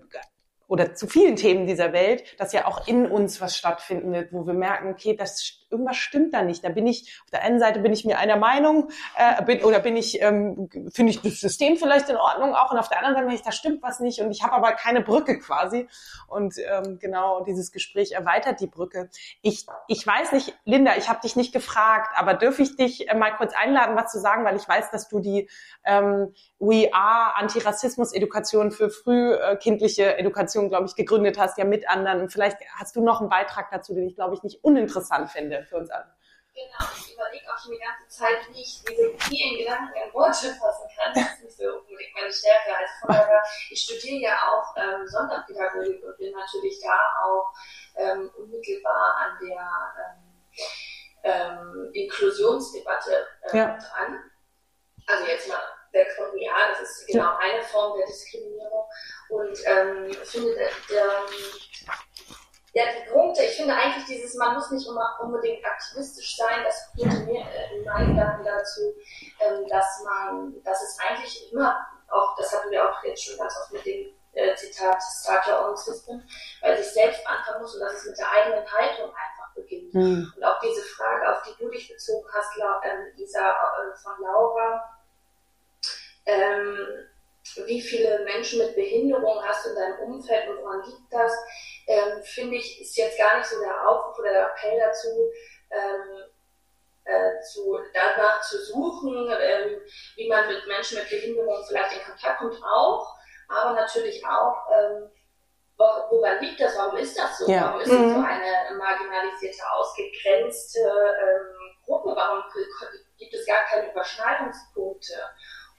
oder zu vielen Themen dieser Welt, dass ja auch in uns was stattfinden wird, wo wir merken, okay, das irgendwas stimmt da nicht. Da bin ich auf der einen Seite bin ich mir einer Meinung äh, bin, oder bin ich ähm, finde ich das System vielleicht in Ordnung auch und auf der anderen Seite bin ich, da stimmt was nicht und ich habe aber keine Brücke quasi und ähm, genau dieses Gespräch erweitert die Brücke. Ich ich weiß nicht, Linda, ich habe dich nicht gefragt, aber dürfe ich dich äh, mal kurz einladen, was zu sagen, weil ich weiß, dass du die ähm, We Are Antirassismus Education für frühkindliche Education, glaube ich, gegründet hast, ja mit anderen. Und vielleicht hast du noch einen Beitrag dazu, den ich glaube ich nicht uninteressant finde für uns alle. Genau, ich überlege auch schon die ganze Zeit, wie ich diese vielen Gedanken in Worte fassen kann. Das ist nicht so unbedingt meine Stärke. Also von daher, ich studiere ja auch ähm, Sonderpädagogik und bin natürlich da auch ähm, unmittelbar an der ähm, ähm Inklusionsdebatte äh, ja. dran. Also jetzt mal weg von ja, das ist genau ja. eine Form der Diskriminierung. Und ähm, ich finde, der, der ja, die Punkte, ich finde eigentlich dieses, man muss nicht immer unbedingt aktivistisch sein, das führte mir äh, in meinen Gedanken dazu, ähm, dass man, dass es eigentlich immer, auch, das hatten wir auch jetzt schon ganz oft mit dem äh, Zitat Start Your Own System, weil sich selbst anfangen muss und dass es mit der eigenen Haltung einfach beginnt. Mhm. Und auch diese Frage, auf die du dich bezogen hast, ähm, Lisa, äh, von Laura, ähm, wie viele Menschen mit Behinderung hast du in deinem Umfeld und woran liegt das? Ähm, Finde ich, ist jetzt gar nicht so der Aufruf oder der Appell dazu, ähm, äh, zu, danach zu suchen, ähm, wie man mit Menschen mit Behinderung vielleicht in Kontakt kommt, auch, aber natürlich auch, ähm, woran liegt das? Warum ist das so? Ja. Warum ist mhm. es so eine marginalisierte, ausgegrenzte ähm, Gruppe? Warum gibt es gar keine Überschneidungspunkte?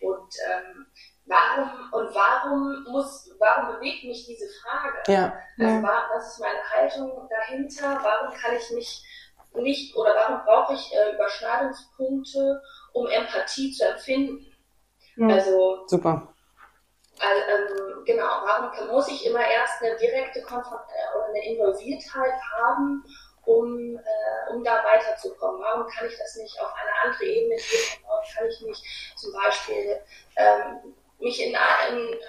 Und ähm, warum und warum muss, warum bewegt mich diese Frage? Ja. Also ja. was ist meine Haltung dahinter? Warum kann ich mich nicht oder warum brauche ich äh, Überschneidungspunkte, um Empathie zu empfinden? Mhm. Also super. Also, ähm, genau, warum kann, muss ich immer erst eine direkte Konfront äh, oder eine Involviertheit haben, um, äh, um da weiterzukommen? Warum kann ich das nicht auf eine andere Ebene gehen? Warum kann ich nicht zum Beispiel ähm, mich in, in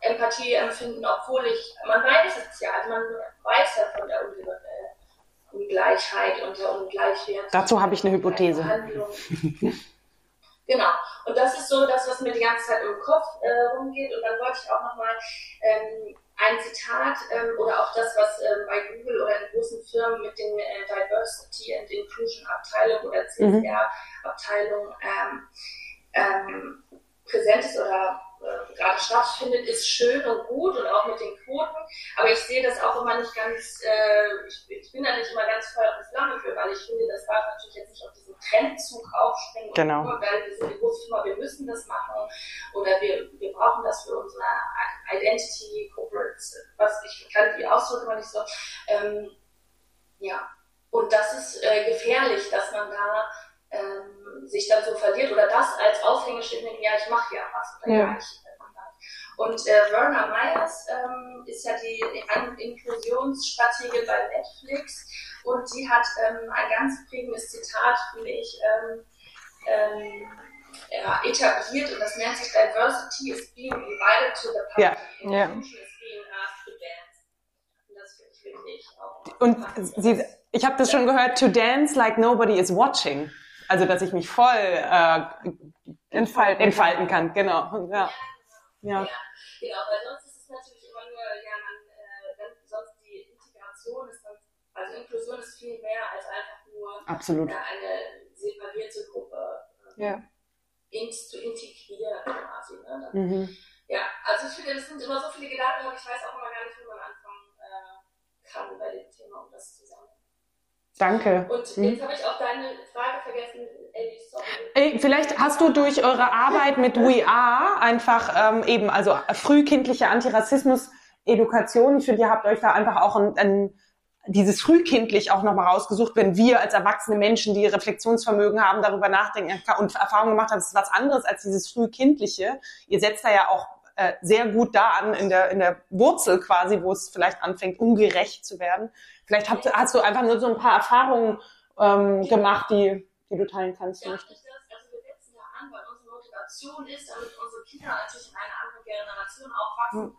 Empathie empfinden, obwohl ich, man weiß es ja, also man weiß ja von der äh, Ungleichheit und der Ungleichwert. Dazu habe ich eine Hypothese. genau. Und das ist so das, was mir die ganze Zeit im Kopf äh, rumgeht. Und dann wollte ich auch nochmal ähm, ein Zitat ähm, oder auch das, was ähm, bei Google oder in großen Firmen mit den äh, Diversity and Inclusion Abteilung oder CSR Abteilung ähm, ähm, präsent ist oder äh, gerade stattfindet, ist schön und gut und auch mit den Quoten. Aber ich sehe das auch immer nicht ganz, äh, ich, ich, bin da nicht immer ganz Feuer und Flamme für, weil ich finde, das darf natürlich jetzt nicht auf diesen Trendzug aufspringen. Genau. Und weil wir sind eine große Firma, wir müssen das machen oder wir, wir brauchen das für unsere Identity, Corporates, was ich kann die Ausdrücke immer nicht so. Ähm, ja. Und das ist äh, gefährlich, dass man da ähm, sich dann so verliert oder das als Aushängeschild nimmt, ja, ich mache ja was oder ja, ja ich und äh, Werner Myers ähm, ist ja die, die Inklusionsstrategin bei Netflix und sie hat ähm, ein ganz prägendes Zitat, finde ich, ähm, ähm, ja, etabliert und das nennt sich Diversity is being divided to the public. Ja. wirklich auch. Und sie, ich habe das schon gehört, to dance like nobody is watching. Also, dass ich mich voll äh, entfalten, entfalten kann. Genau. Ja. Ja. ja. Genau, weil sonst ist es natürlich immer nur, ja, man, äh, dann, sonst die Integration ist dann, also Inklusion ist viel mehr als einfach nur Absolut. Ja, eine separierte Gruppe äh, ja. in, zu integrieren quasi. Ne? Dann, mhm. Ja, also ich finde, es sind immer so viele Gedanken und ich weiß auch immer gar nicht, wo man anfangen äh, kann bei dem Thema, um das zu sammeln. Danke. Und hm? jetzt habe ich auch deine Frage vergessen. Ey, vielleicht hast du durch eure Arbeit mit We Are einfach ähm, eben, also frühkindliche Antirassismus-Education, ich finde, ihr habt euch da einfach auch ein, ein dieses frühkindlich auch nochmal rausgesucht, wenn wir als erwachsene Menschen, die Reflexionsvermögen haben, darüber nachdenken und Erfahrungen gemacht haben, das ist was anderes als dieses frühkindliche. Ihr setzt da ja auch äh, sehr gut da an, in der, in der Wurzel quasi, wo es vielleicht anfängt, ungerecht zu werden. Vielleicht hast, hast du einfach nur so ein paar Erfahrungen ähm, gemacht, die, die du teilen kannst. Ja, das, also wir setzen ja an, weil unsere Motivation ist, damit unsere Kinder natürlich in einer anderen Generation aufwachsen, mhm.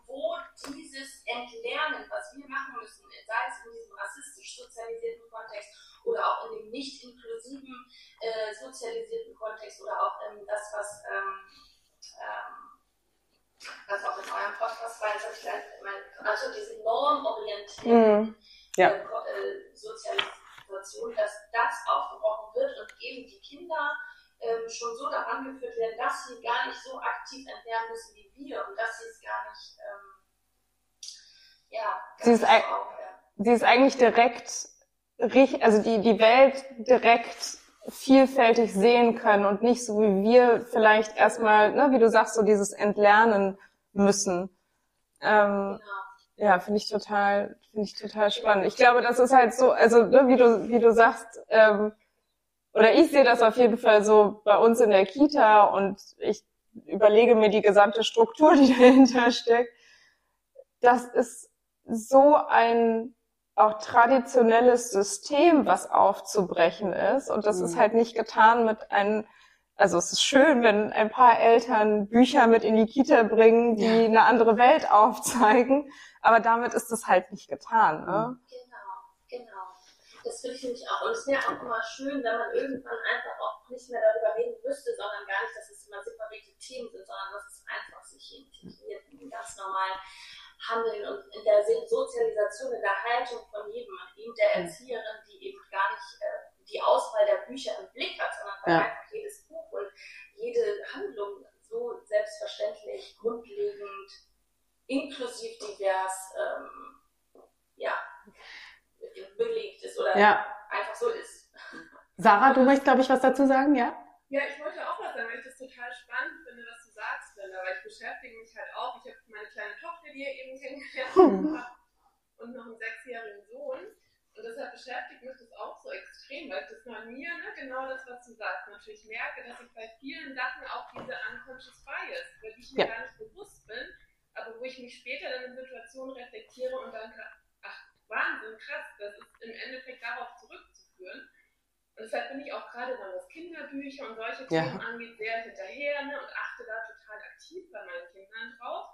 Ja. äh, Sozialisation, dass das aufgebrochen wird und eben die Kinder ähm, schon so daran geführt werden, dass sie gar nicht so aktiv entlernen müssen wie wir und dass sie es gar nicht, ähm, ja, sie ist, auch, ja. sie ist eigentlich direkt, also die, die Welt direkt vielfältig sehen können und nicht so wie wir vielleicht erstmal, ne, wie du sagst, so dieses Entlernen müssen. Ähm, genau. Ja, finde ich total, finde ich total spannend. Ich glaube, das ist halt so, also ne, wie du, wie du sagst, ähm, oder ich sehe das auf jeden Fall so bei uns in der Kita und ich überlege mir die gesamte Struktur, die dahinter steckt. Das ist so ein auch traditionelles System, was aufzubrechen ist. Und das ist mhm. halt nicht getan mit einem also es ist schön, wenn ein paar Eltern Bücher mit in die Kita bringen, die ja. eine andere Welt aufzeigen, aber damit ist das halt nicht getan. Ne? Genau, genau. das finde ich nämlich auch. Und es wäre auch immer schön, wenn man irgendwann einfach auch nicht mehr darüber reden müsste, sondern gar nicht, dass es immer separierte Themen sind, sondern dass es einfach sich integriert in ganz normal Handeln und in der Sozialisation, in der Haltung von jedem, eben der Erzieherin, die eben gar nicht äh, die Auswahl der Bücher im Blick hat, sondern ja. einfach jedes Buch und jede Handlung so selbstverständlich, grundlegend, inklusiv divers, ähm, ja, belegt ist oder ja. einfach so ist. Sarah, du möchtest, glaube ich, was dazu sagen, ja? Ja, ich wollte auch was sagen, weil ich das total spannend finde, was du sagst, Linda, weil ich beschäftige mich halt auch. Ich habe meine kleine Tochter, die ihr eben kennengelernt hm. habt, und noch einen sechsjährigen Sohn. Und deshalb beschäftigt mich das auch so extrem, weil ich das mal mir, ne, genau das, was du sagst, natürlich merke, dass ich bei vielen Sachen auch diese unconscious bias, weil ich mir ja. gar nicht bewusst bin, aber wo ich mich später dann in Situationen reflektiere und dann Wahnsinn, krass, das ist im Endeffekt darauf zurückzuführen. Und deshalb bin ich auch gerade dann, was Kinderbücher und solche ja. Themen angeht, sehr hinterher ne, und achte da total aktiv bei meinen Kindern drauf.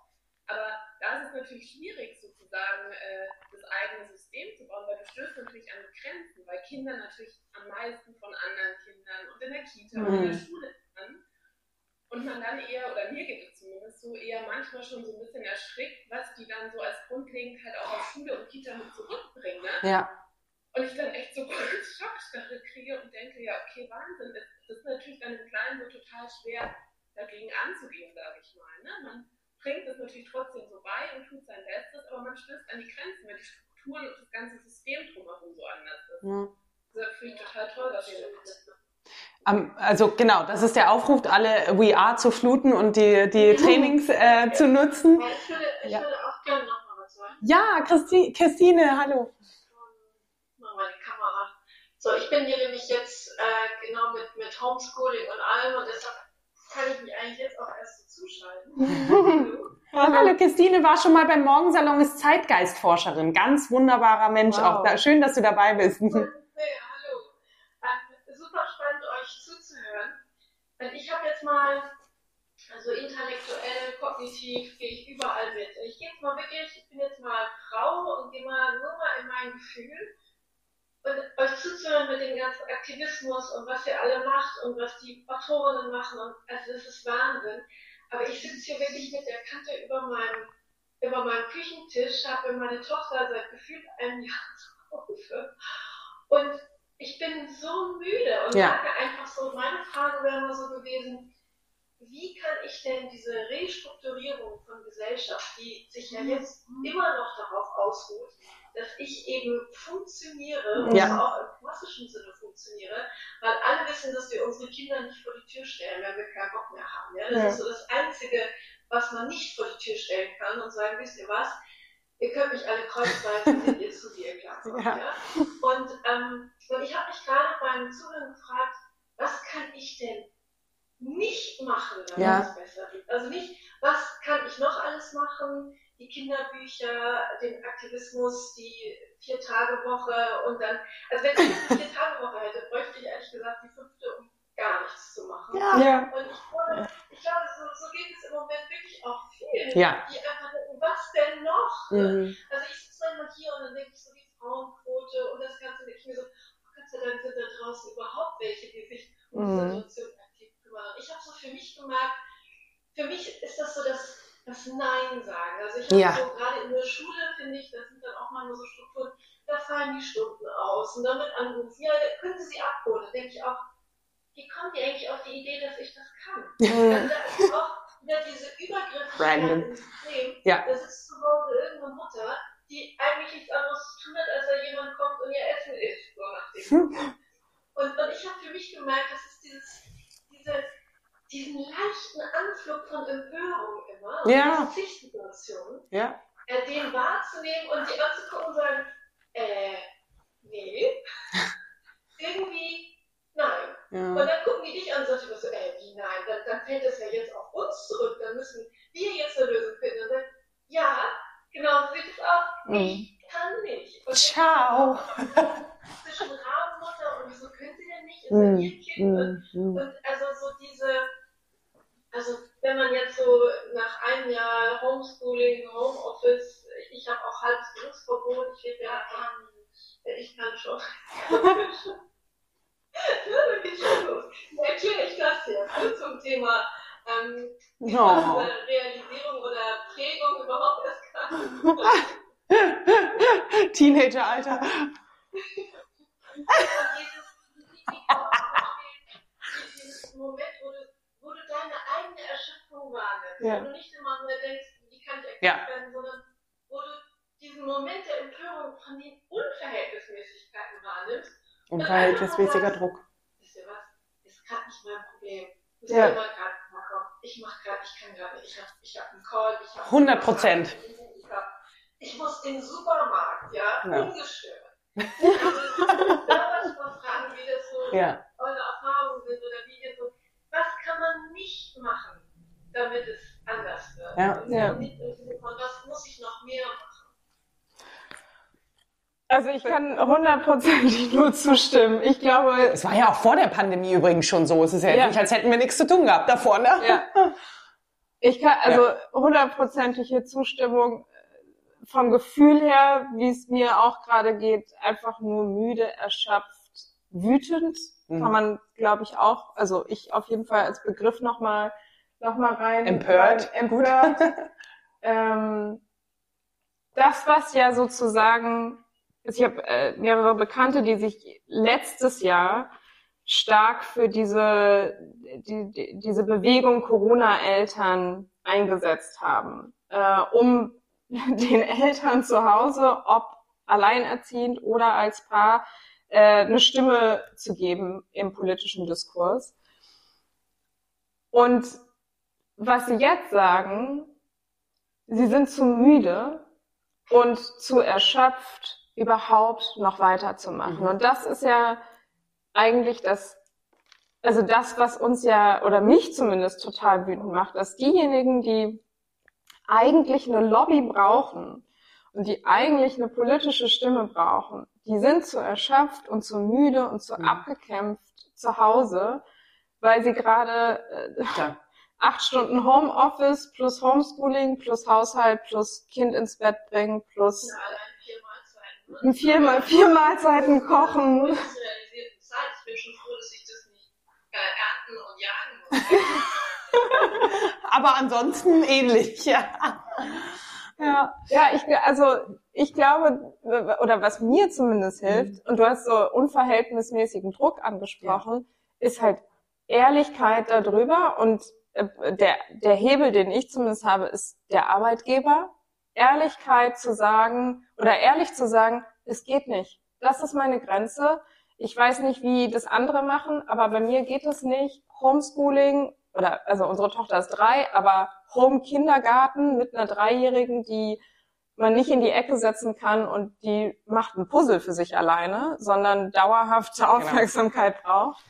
Aber da ist es natürlich schwierig, sozusagen äh, das eigene System zu bauen, weil du stößt natürlich an die Grenzen, weil Kinder natürlich am meisten von anderen Kindern und in der Kita mhm. und in der mhm. Schule lernen. Und man dann eher, oder mir geht es zumindest so, eher manchmal schon so ein bisschen erschrickt, was die dann so als Grundlegenheit auch aus Schule und Kita mit zurückbringen. Ne? Ja. Und ich dann echt so kurz Schockstarre kriege und denke, ja, okay, Wahnsinn, das, das ist natürlich dann im Kleinen so total schwer dagegen anzugehen, sage ich mal. Ne? Man bringt es natürlich trotzdem so bei und tut sein Bestes, aber man stößt an die Grenzen, weil die Strukturen und das ganze System drumherum so anders ist. Ja. Das finde ich total toll, dass ihr das also genau, das ist der Aufruf, alle We Are zu fluten und die, die Trainings äh, zu nutzen. Ich würde, ich ja. würde auch gerne nochmal was sagen. Ja, Christi, Christine, hallo. Meine Kamera. So, ich bin hier nämlich jetzt äh, genau mit, mit Homeschooling und allem und deshalb kann ich mich eigentlich jetzt auch erst zuschalten. hallo. hallo, Christine war schon mal beim Morgensalon, ist Zeitgeistforscherin. Ganz wunderbarer Mensch wow. auch. schön, dass du dabei bist. Und ich habe jetzt mal, also intellektuell, kognitiv, gehe ich überall mit. Ich gehe jetzt mal wirklich, ich bin jetzt mal Frau und gehe mal nur mal in mein Gefühl und euch zuzuhören mit dem ganzen Aktivismus und was ihr alle macht und was die Autorinnen machen und also das ist Wahnsinn. Aber ich sitze hier wirklich mit der Kante über meinem, über meinem Küchentisch, habe meine Tochter seit gefühlt einem Jahr zu Hause. Und ich bin so müde und ja. sage einfach so, meine Frage wäre mal so gewesen, wie kann ich denn diese Restrukturierung von Gesellschaft, die sich ja jetzt immer noch darauf ausruht, dass ich eben funktioniere und ja. auch im klassischen Sinne funktioniere, weil alle wissen, dass wir unsere Kinder nicht vor die Tür stellen, wenn wir keinen Bock mehr haben. Ja? Das ja. ist so das Einzige, was man nicht vor die Tür stellen kann und sagen, wisst ihr was, ihr könnt mich alle kreuzweise, wenn ihr zu dir klar ja. ja. Und, ähm, und ich habe mich gerade beim Zuhören gefragt, was kann ich denn nicht machen, damit ja. es besser wird? Also nicht, was kann ich noch alles machen? Die Kinderbücher, den Aktivismus, die Vier-Tage-Woche und dann, also wenn ich eine Vier-Tage-Woche hätte, bräuchte ich ehrlich gesagt die fünfte, um gar nichts zu machen. Ja. ja. Und ich, ich glaube, so, so, geht es im Moment wirklich auch vielen, ja. die einfach denken, was denn noch? Mhm. Also ich sitze dann hier und dann denke ich so, die Frauenquote und das Ganze, denke ich mir so, oh Gott sei Dank sind da draußen überhaupt welche, die sich um die mhm. Situation aktiv kümmern. Ich habe so für mich gemerkt, für mich ist das so das, das Nein sagen. Also ich habe ja. so gerade in der Schule, finde ich, das sind dann auch mal nur so Strukturen, da fallen die Stunden aus und damit anrufen, ja, können Sie sie abholen? Dann denke ich auch, wie kommt ihr eigentlich auf die Idee, dass ich das kann? also da ist auch wieder diese Übergriffigkeit ins System. Ja. Das ist zu Hause irgendeine Mutter, die eigentlich nichts anderes zu tun hat, als da jemand kommt und ihr Essen isst. So nach dem hm. und, und ich habe für mich gemerkt, das ist dieses, diese, diesen leichten Anflug von Empörung immer, ja. diese Pflichtsituation, ja. äh, den wahrzunehmen und die anzugucken und sagen, äh, nee, irgendwie nein. Ja. Und dann gucken die dich an und sagen so, ey, wie nein, dann, dann fällt das ja jetzt auf uns zurück, dann müssen wir jetzt eine Lösung finden. Und dann, ja, genau so sieht es aus. Mhm. Ich kann nicht. Und Ciao. Zwischen Rabenmutter und wieso können sie denn nicht? Ist mhm. ihr Kind? Und, mhm. und also so diese, also wenn man jetzt so nach einem Jahr Homeschooling, Homeoffice, ich habe auch halbes Berufsverbot, ich lebe ja von Ich kann schon. Erkläre ich das jetzt zum Thema ähm, Oh. Realisierung oder Prägung überhaupt erst kann. Teenageralter. dieses Moment, wo du, wo du deine eigene Erschöpfung wahrnimmst, Ja. wo du nicht immer nur denkst, wie kann ich erklärt Ja. werden, sondern wo du diesen Moment der Empörung von den Unverhältnismäßigkeiten wahrnimmst. Unverhältnismäßiger Druck. Wisst ihr was? Ist gerade nicht mein Problem. Muss Ja. ja. immer gerade machen. Ich mach gerade, ich kann gerade nicht. Ich hab, ich hab einen Call. Ich hab 100 Prozent. Ich, muss in den Supermarkt, ja, Ja. ungestört. Also, da was mal fragen, wie das so Ja. eure Erfahrungen sind oder wie ihr so, was kann man nicht machen, damit es anders wird? Ja. Und Ja. von, was muss ich noch mehr machen? Also ich kann hundertprozentig nur zustimmen. Ich glaube, Es war ja auch vor der Pandemie übrigens schon so. Es ist ja, Ja. nicht, als hätten wir nichts zu tun gehabt davor, ne? ja. Ich kann, also hundertprozentige Zustimmung äh, vom Gefühl her, wie es mir auch gerade geht, einfach nur müde, erschöpft, wütend, Mhm. kann man, glaube ich, auch, also ich auf jeden Fall als Begriff nochmal noch mal rein. Empört. rein- Empört. ähm, das, was ja sozusagen, ich habe äh, mehrere Bekannte, die sich letztes Jahr stark für diese, die, die, diese Bewegung Corona-Eltern eingesetzt haben, äh, um den Eltern zu Hause, ob alleinerziehend oder als Paar, äh, eine Stimme zu geben im politischen Diskurs. Und was sie jetzt sagen, sie sind zu müde und zu erschöpft, überhaupt noch weiterzumachen. Mhm. Und das ist ja eigentlich das, also das, was uns ja, oder mich zumindest total wütend macht, dass diejenigen, die eigentlich eine Lobby brauchen und die eigentlich eine politische Stimme brauchen, die sind zu erschöpft und zu müde und zu Mhm. abgekämpft zu Hause, weil sie gerade äh, Ja. acht Stunden Homeoffice plus Homeschooling plus Haushalt plus Kind ins Bett bringen plus Ja, allein vier Mahlzeiten. Ne? vier, Mal- vier Mahlzeiten kochen. Industrialisierten Zeit. Ich bin schon froh, dass ich das nicht äh, ernten und jagen muss. Aber ansonsten ähnlich, ja. Ja. Ja, ich, also ich glaube, oder was mir zumindest hilft, und du hast so unverhältnismäßigen Druck angesprochen, ist halt Ehrlichkeit darüber und äh, der, der Hebel, den ich zumindest habe, ist der Arbeitgeber. Ehrlichkeit zu sagen oder ehrlich zu sagen, es geht nicht. Das ist meine Grenze. Ich weiß nicht, wie das andere machen, aber bei mir geht es nicht. Homeschooling oder also unsere Tochter ist drei, aber Home Kindergarten mit einer Dreijährigen, die man nicht in die Ecke setzen kann und die macht ein Puzzle für sich alleine, sondern dauerhafte Aufmerksamkeit braucht.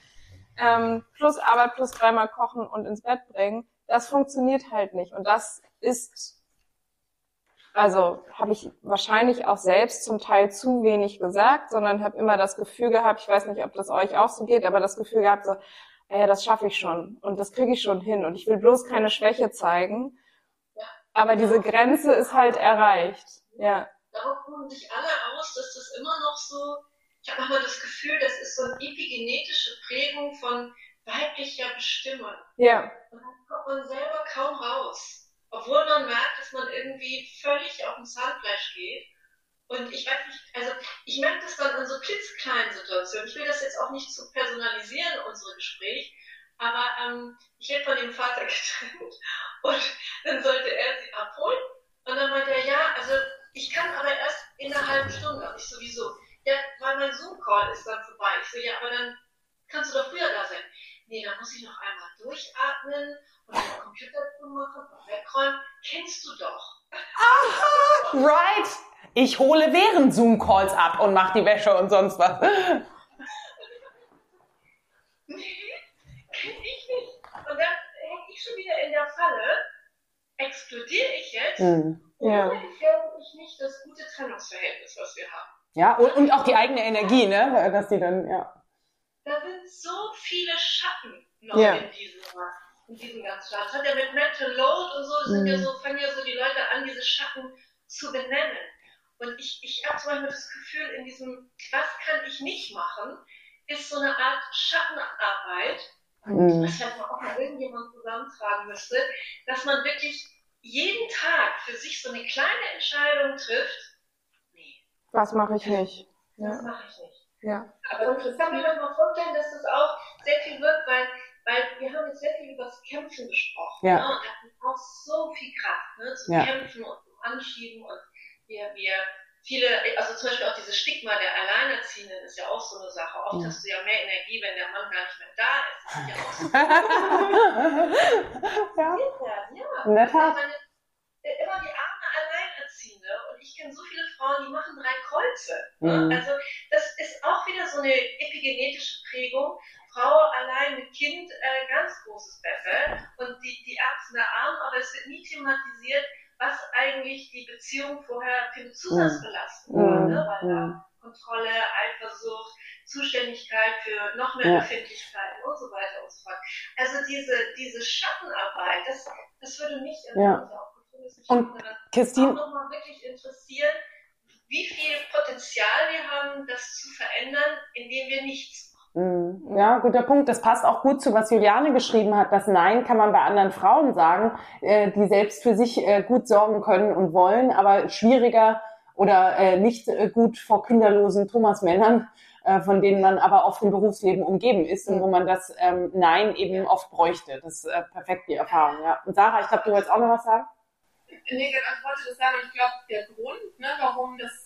Ähm, plus Arbeit, plus dreimal kochen und ins Bett bringen, das funktioniert halt nicht. Und das ist, also habe ich wahrscheinlich auch selbst zum Teil zu wenig gesagt, sondern habe immer das Gefühl gehabt, ich weiß nicht, ob das euch auch so geht, aber das Gefühl gehabt, so, ja, das schaffe ich schon und das kriege ich schon hin und ich will bloß keine Schwäche zeigen. Aber diese Grenze ist halt erreicht. Ja. Darauf ruhen sich alle aus, dass das immer noch so, ich habe manchmal das Gefühl, das ist so eine epigenetische Prägung von weiblicher Bestimmung. Ja. Und dann kommt man selber kaum raus. Obwohl man merkt, dass man irgendwie völlig auf dem Zahnfleisch geht. Und ich weiß nicht, also ich merke das dann in so klitzekleinen Situationen. Ich will das jetzt auch nicht zu personalisieren, unsere Gespräch, aber ähm, ich werde von dem Vater getrennt und dann sollte er sie abholen. Und dann meinte er, ja, also ich kann aber erst in einer halben Stunde. Und ich sowieso, ja, weil mein Zoom-Call ist dann vorbei. Ich so, ja, aber dann kannst du doch früher da sein. Nee, dann muss ich noch einmal durchatmen und den Computer zumachen und wegräumen. Kennst du doch. Right. Ich hole während Zoom-Calls ab und mache die Wäsche und sonst was. Nee, kenn ich nicht. Und dann hänge ich schon wieder in der Falle. Explodiere ich jetzt? Hm. Ja. Gefährde ich nicht das gute Trennungsverhältnis, was wir haben? Ja, und, und auch die eigene Energie, ne? Dass die dann, ja. Da sind so viele Schatten noch Ja. in diesem, in diesem ganzen Staat. Das hat ja mit Mental Load und so, sind ja Mhm. so, fangen ja so die Leute an, diese Schatten zu benennen. Und ich, ich habe zum Beispiel das Gefühl, in diesem, was kann ich nicht machen, ist so eine Art Schattenarbeit, mhm. was vielleicht auch mal irgendjemand zusammentragen müsste, dass man wirklich jeden Tag für sich so eine kleine Entscheidung trifft. Nee. Was mache ich nicht? Das ja. mache ich nicht. Ja. Aber ich kann mir mal vorstellen, dass das auch sehr viel wirkt, weil, weil wir haben jetzt sehr viel über das Kämpfen gesprochen. Ja. Ne? Und das braucht so viel Kraft, ne? zu ja. kämpfen und zu anschieben und wir, wir viele, also zum Beispiel auch dieses Stigma der Alleinerziehenden ist ja auch so eine Sache. Oft ja. hast du ja mehr Energie, wenn der Mann gar nicht mehr da ist. Das ist ja auch so. ja. ja. In der Tat. Meine, immer die arme Alleinerziehende und ich kenne so viele Frauen, die machen drei Kreuze. Mhm. Also eine epigenetische Prägung. Frau allein mit Kind, äh, ganz großes Beffe und die, die Ärzte der Arm, aber es wird nie thematisiert, was eigentlich die Beziehung vorher für eine Zusatzbelastung mhm. war, ne? weil da mhm. Kontrolle, Eifersucht, Zuständigkeit für noch mehr ja. Befindlichkeiten und so weiter und so fort. Also diese, diese Schattenarbeit, das, das würde mich ja. und Christine nochmal wirklich interessieren, wie viel Potenzial wir haben, das zu verändern, indem wir nichts Mhm. Ja, guter Punkt. Das passt auch gut zu, was Juliane geschrieben hat. Das Nein kann man bei anderen Frauen sagen, äh, die selbst für sich äh, gut sorgen können und wollen, aber schwieriger oder äh, nicht gut vor kinderlosen Thomas-Männern, von denen man aber oft im Berufsleben umgeben ist und wo man das ähm, Nein eben oft bräuchte. Das ist perfekt die Erfahrung. Ja. Und Sarah, ich glaube, du wolltest auch noch was sagen? Nee, ich wollte das sagen. Ich glaube, der Grund, ne, warum das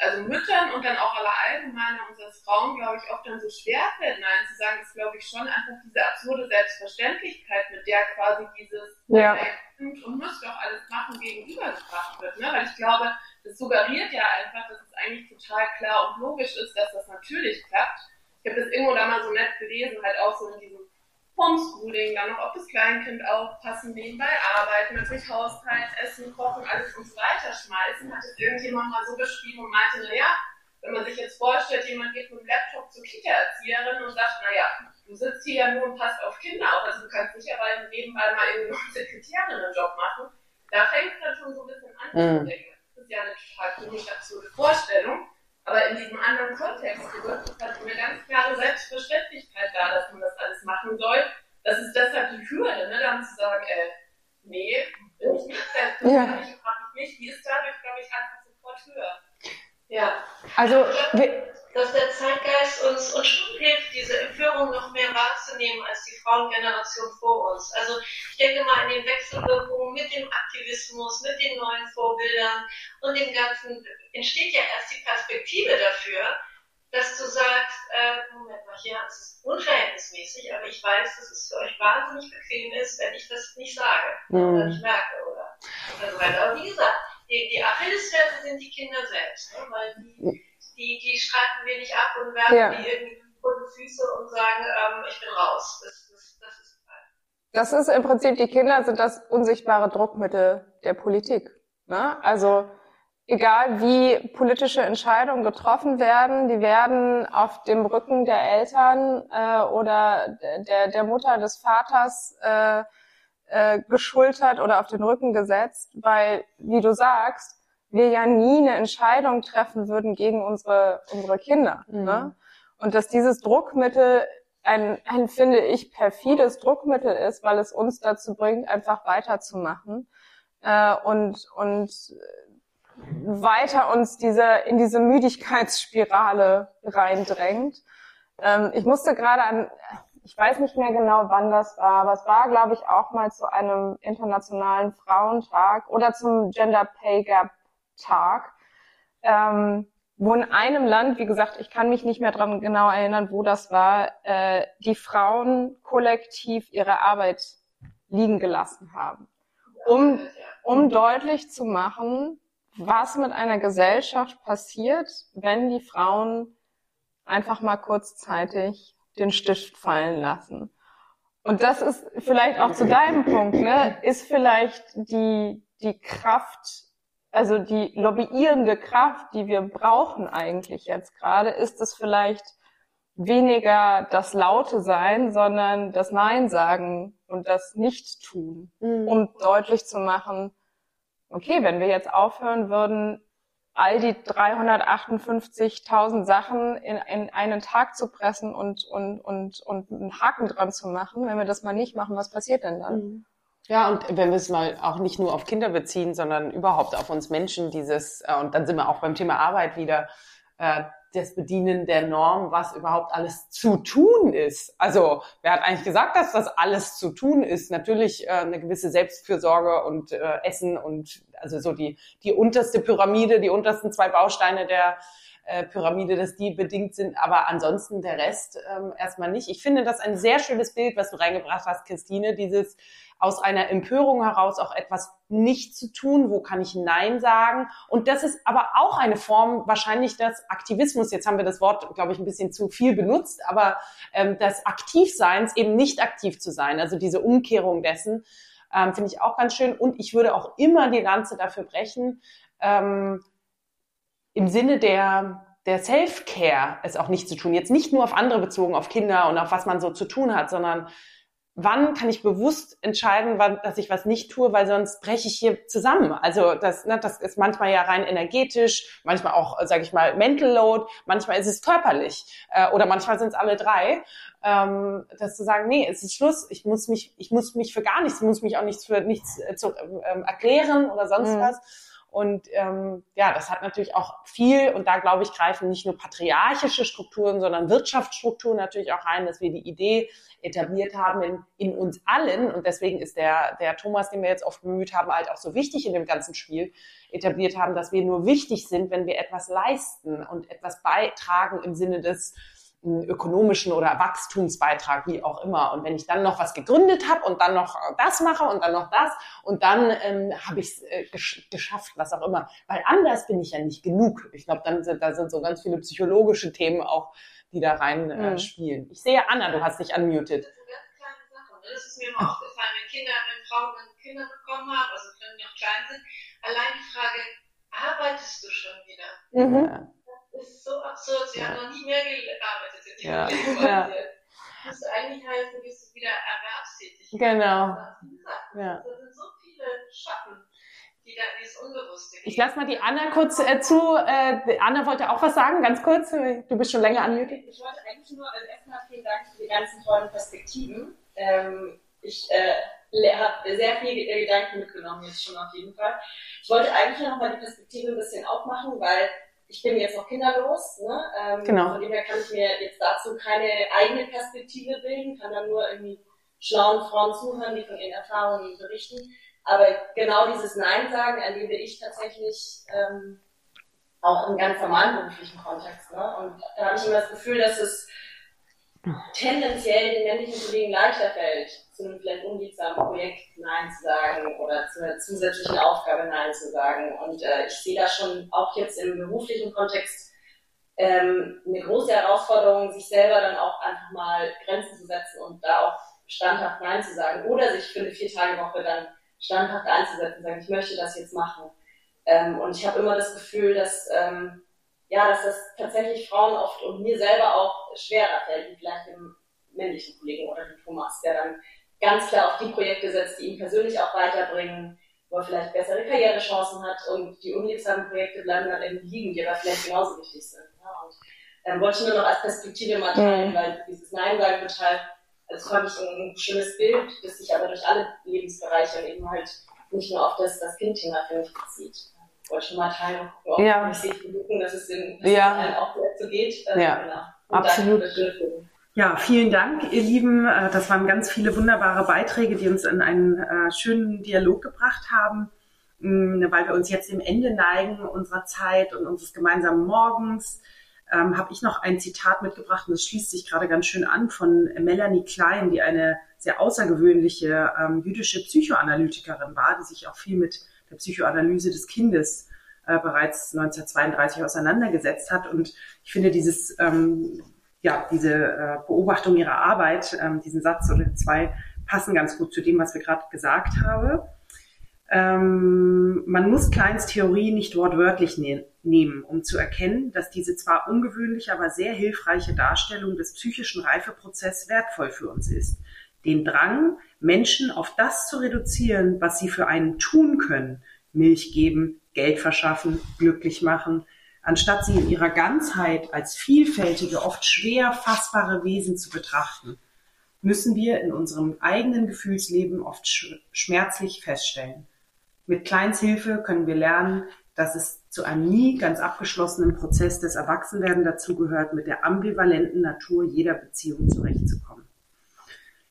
also Müttern und dann auch aller Allgemeine unseres Frauen, glaube ich, oft dann so schwer fällt, Nein zu sagen, ist, glaube ich, schon einfach diese absurde Selbstverständlichkeit, mit der quasi dieses ja. und muss doch alles machen gegenübergebracht wird. Ne? Weil ich glaube, das suggeriert ja einfach, dass es eigentlich total klar und logisch ist, dass das natürlich klappt. Ich habe das irgendwo da mal so nett gelesen, halt auch so in diesem Homeschooling, dann noch auf das Kleinkind aufpassen, nebenbei arbeiten, natürlich Haushalt, Essen, Kochen, alles und so weiter schmeißen. Hat es irgendjemand mal so beschrieben und meinte, naja, wenn man sich jetzt vorstellt, jemand geht mit dem Laptop zur Kita-Erzieherin und sagt, naja, du sitzt hier ja nur und passt auf Kinder auf, also du kannst aber nebenbei mal irgendwie noch Sekretärinnen-Job machen. Da fängt es dann schon so ein bisschen an mhm. zu denken. Das ist ja eine total komische, absurde Vorstellung. Aber in diesem anderen Kontext gerückt ist halt eine ganz klare Selbstverständlichkeit da, dass man das alles machen soll. Das ist deshalb die Hürde, ne, dann zu sagen, äh, nee, bin ich nicht selbst, ja. ich, ich nicht, die ist dadurch, glaube ich, einfach sofort höher. Ja. Also, dass der Zeitgeist uns, uns schon hilft, diese Empörung noch mehr wahrzunehmen als die Frauengeneration vor uns. Also ich denke mal an den Wechselwirkungen mit dem Aktivismus, mit den neuen Vorbildern und dem Ganzen entsteht ja erst die Perspektive dafür, dass du sagst, äh, Moment mal, hier ist es unverhältnismäßig, aber ich weiß, dass es für euch wahnsinnig bequem ist, wenn ich das nicht sage mhm. oder nicht merke oder, oder so weiter. Aber wie gesagt, die, die Achillesferse sind die Kinder selbst, ne? weil die, die, die streiten wir nicht ab und werfen ja. die irgendwie die Füße und sagen, ähm, ich bin raus. Das, das, das, ist das ist im Prinzip, die Kinder sind das unsichtbare Druckmittel der Politik. Ne? Also egal wie politische Entscheidungen getroffen werden, die werden auf dem Rücken der Eltern äh, oder der, der Mutter, des Vaters äh, äh, geschultert oder auf den Rücken gesetzt, weil, wie du sagst, wir ja nie eine Entscheidung treffen würden gegen unsere, unsere Kinder. Mhm. Ne? Und dass dieses Druckmittel ein, ein, finde ich, perfides Druckmittel ist, weil es uns dazu bringt, einfach weiterzumachen äh, und, und weiter uns diese, in diese Müdigkeitsspirale reindrängt. Ähm, ich musste gerade an, ich weiß nicht mehr genau, wann das war, aber es war, glaube ich, auch mal zu einem internationalen Frauentag oder zum Gender Pay Gap Tag, ähm, wo in einem Land, wie gesagt, ich kann mich nicht mehr dran genau erinnern, wo das war, äh, die Frauen kollektiv ihre Arbeit liegen gelassen haben, um, um deutlich zu machen, was mit einer Gesellschaft passiert, wenn die Frauen einfach mal kurzzeitig den Stift fallen lassen. Und das ist vielleicht auch zu deinem Punkt, ne, ist vielleicht die, die Kraft, also die lobbyierende Kraft, die wir brauchen eigentlich jetzt gerade, ist es vielleicht weniger das Laute sein, sondern das Nein sagen und das Nicht-Tun, mhm. um deutlich zu machen, okay, wenn wir jetzt aufhören würden, all die 358.000 Sachen in, in einen Tag zu pressen und, und, und, und einen Haken dran zu machen. Wenn wir das mal nicht machen, was passiert denn dann? Mhm. Ja, und wenn wir es mal auch nicht nur auf Kinder beziehen, sondern überhaupt auf uns Menschen, dieses, äh, und dann sind wir auch beim Thema Arbeit wieder, äh, das Bedienen der Norm, was überhaupt alles zu tun ist. Also wer hat eigentlich gesagt, dass das alles zu tun ist? Natürlich äh, eine gewisse Selbstfürsorge und äh, Essen und also so die, die unterste Pyramide, die untersten zwei Bausteine der äh, Pyramide, dass die bedingt sind, aber ansonsten der Rest ähm, erstmal nicht. Ich finde das ein sehr schönes Bild, was du reingebracht hast, Christine, dieses aus einer Empörung heraus auch etwas nicht zu tun, wo kann ich Nein sagen. Und das ist aber auch eine Form wahrscheinlich des Aktivismus. Jetzt haben wir das Wort, glaube ich, ein bisschen zu viel benutzt, aber ähm, des Aktivseins eben nicht aktiv zu sein. Also diese Umkehrung dessen ähm, finde ich auch ganz schön. Und ich würde auch immer die Lanze dafür brechen, ähm, im Sinne der der Self-Care es auch nicht zu tun. Jetzt nicht nur auf andere bezogen, auf Kinder und auf was man so zu tun hat, sondern wann kann ich bewusst entscheiden, wann, dass ich was nicht tue, weil sonst breche ich hier zusammen. Also das, ne, das ist manchmal ja rein energetisch, manchmal auch, sage ich mal, Mental Load, manchmal ist es körperlich äh, oder manchmal sind es alle drei. Ähm, das zu sagen, nee, es ist Schluss, ich muss mich, ich muss mich für gar nichts, ich muss mich auch nichts für nichts äh, zu, ähm, erklären oder sonst mhm. was und ähm, ja, das hat natürlich auch viel, und da glaube ich, greifen nicht nur patriarchische Strukturen, sondern Wirtschaftsstrukturen natürlich auch rein, dass wir die Idee etabliert haben in, in uns allen. Und deswegen ist der, der Thomas, den wir jetzt oft bemüht haben, halt auch so wichtig in dem ganzen Spiel, etabliert haben, dass wir nur wichtig sind, wenn wir etwas leisten und etwas beitragen im Sinne des ökonomischen oder Wachstumsbeitrag, wie auch immer. Und wenn ich dann noch was gegründet habe und dann noch das mache und dann noch das und dann ähm, habe ich es äh, gesch geschafft, was auch immer. Weil anders bin ich ja nicht genug. Ich glaube, dann sind da sind so ganz viele psychologische Themen auch, die da rein äh, mhm. spielen. Ich sehe Anna, du hast dich unmuted. Das sind ganz kleine Sachen. Ne? Das ist mir immer aufgefallen, wenn Kinder, wenn Frauen dann Kinder bekommen haben, also wenn die noch klein sind, allein die Frage, arbeitest du schon wieder? Mhm. Das ist so absurd. Sie ja. haben noch nie mehr gearbeitet in ihrem ja. Leben. Ja. Das müsste eigentlich heißen, du bist wieder erwerbstätig. Genau. Ja. Das sind so viele Schatten. Die da, dieses Unbewusste. Ich lasse mal die Anna kurz äh, zu. Äh, Anna wollte auch was sagen, ganz kurz. Du bist schon länger anmutet. Ich wollte eigentlich nur, also erstmal vielen Dank für die ganzen tollen Perspektiven. Ähm, ich äh, habe sehr viele Gedanken mitgenommen jetzt schon auf jeden Fall. Ich wollte eigentlich noch mal die Perspektive ein bisschen aufmachen, weil ich bin jetzt noch kinderlos, ne? Ähm, genau. Von dem her kann ich mir jetzt dazu keine eigene Perspektive bilden, kann dann nur irgendwie schlauen Frauen zuhören, die von ihren Erfahrungen berichten. Aber genau dieses Nein sagen erlebe ich tatsächlich ähm, auch im ganz normalen beruflichen Kontext. Ne? Und da habe ich immer das Gefühl, dass es tendenziell den männlichen Kollegen leichter fällt, zu einem vielleicht unliebsamen Projekt Nein zu sagen oder zu einer zusätzlichen Aufgabe Nein zu sagen. Und äh, ich sehe da schon auch jetzt im beruflichen Kontext ähm, eine große Herausforderung, sich selber dann auch einfach mal Grenzen zu setzen und da auch standhaft Nein zu sagen oder sich für eine Vier-Tage-Woche dann standhaft einzusetzen und sagen, ich möchte das jetzt machen. Ähm, und ich habe immer das Gefühl, dass ähm, ja, dass das tatsächlich Frauen oft und mir selber auch schwerer fällt, wie vielleicht dem männlichen Kollegen oder dem Thomas, der dann ganz klar auf die Projekte setzt, die ihn persönlich auch weiterbringen, wo er vielleicht bessere Karrierechancen hat und die unliebsamen Projekte bleiben dann irgendwie liegen, die aber vielleicht genauso wichtig sind. Ja, und ähm, wollte ich nur noch als Perspektive mal teilen, mhm. weil dieses Nein sagen total, also fand ich ein schönes Bild, das sich aber durch alle Lebensbereiche und eben halt nicht nur auf das, das Kindthema, finde ich, bezieht wollte schon mal teilen, auch ja. sich gucken, dass es dass ja. es auch so geht. Äh, ja, genau. absolut. Ja, vielen Dank, ihr Lieben. Äh, das waren ganz viele wunderbare Beiträge, die uns in einen äh, schönen Dialog gebracht haben, mm, weil wir uns jetzt dem Ende neigen unserer Zeit und unseres gemeinsamen Morgens. Ähm, habe ich noch ein Zitat mitgebracht und das schließt sich gerade ganz schön an von Melanie Klein, die eine sehr außergewöhnliche ähm, jüdische Psychoanalytikerin war, die sich auch viel mit der Psychoanalyse des Kindes äh, bereits 1932 auseinandergesetzt hat. Und ich finde dieses, ähm, ja, diese äh, Beobachtung ihrer Arbeit, ähm, diesen Satz oder zwei, passen ganz gut zu dem, was wir gerade gesagt haben. Ähm, man muss Kleins Theorie nicht wortwörtlich ne nehmen, um zu erkennen, dass diese zwar ungewöhnliche, aber sehr hilfreiche Darstellung des psychischen Reifeprozesses wertvoll für uns ist. Den Drang, Menschen auf das zu reduzieren, was sie für einen tun können, Milch geben, Geld verschaffen, glücklich machen, anstatt sie in ihrer Ganzheit als vielfältige, oft schwer fassbare Wesen zu betrachten, müssen wir in unserem eigenen Gefühlsleben oft schmerzlich feststellen. Mit Kleins Hilfe können wir lernen, dass es zu einem nie ganz abgeschlossenen Prozess des Erwachsenwerden dazugehört, mit der ambivalenten Natur jeder Beziehung zurechtzukommen.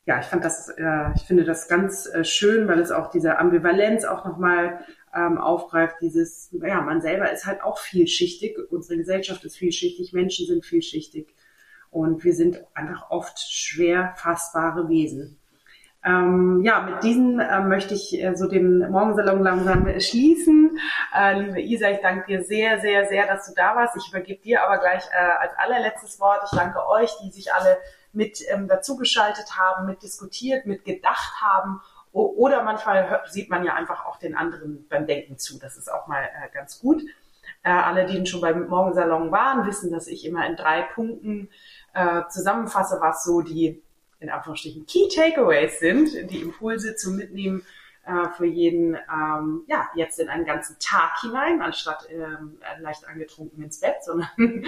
Ja, ich fand das, äh, ich finde das ganz äh, schön, weil es auch diese Ambivalenz auch nochmal ähm, aufgreift, dieses, ja, man selber ist halt auch vielschichtig, unsere Gesellschaft ist vielschichtig, Menschen sind vielschichtig und wir sind einfach oft schwer fassbare Wesen. Ähm, ja, mit diesen äh, möchte ich äh, so den Morgensalon langsam schließen. Äh, liebe Isa, ich danke dir sehr, sehr, sehr, dass du da warst. Ich übergebe dir aber gleich äh, als allerletztes Wort. Ich danke euch, die sich alle mit ähm, dazugeschaltet haben, mit diskutiert, mit gedacht haben. Oder manchmal sieht man ja einfach auch den anderen beim Denken zu. Das ist auch mal äh, ganz gut. Äh, alle, die schon beim Morgensalon waren, wissen, dass ich immer in drei Punkten äh, zusammenfasse, was so die in Anführungsstrichen Key Takeaways sind, die Impulse zum Mitnehmen äh, für jeden, ähm, ja, jetzt in einen ganzen Tag hinein, anstatt ähm, leicht angetrunken ins Bett, sondern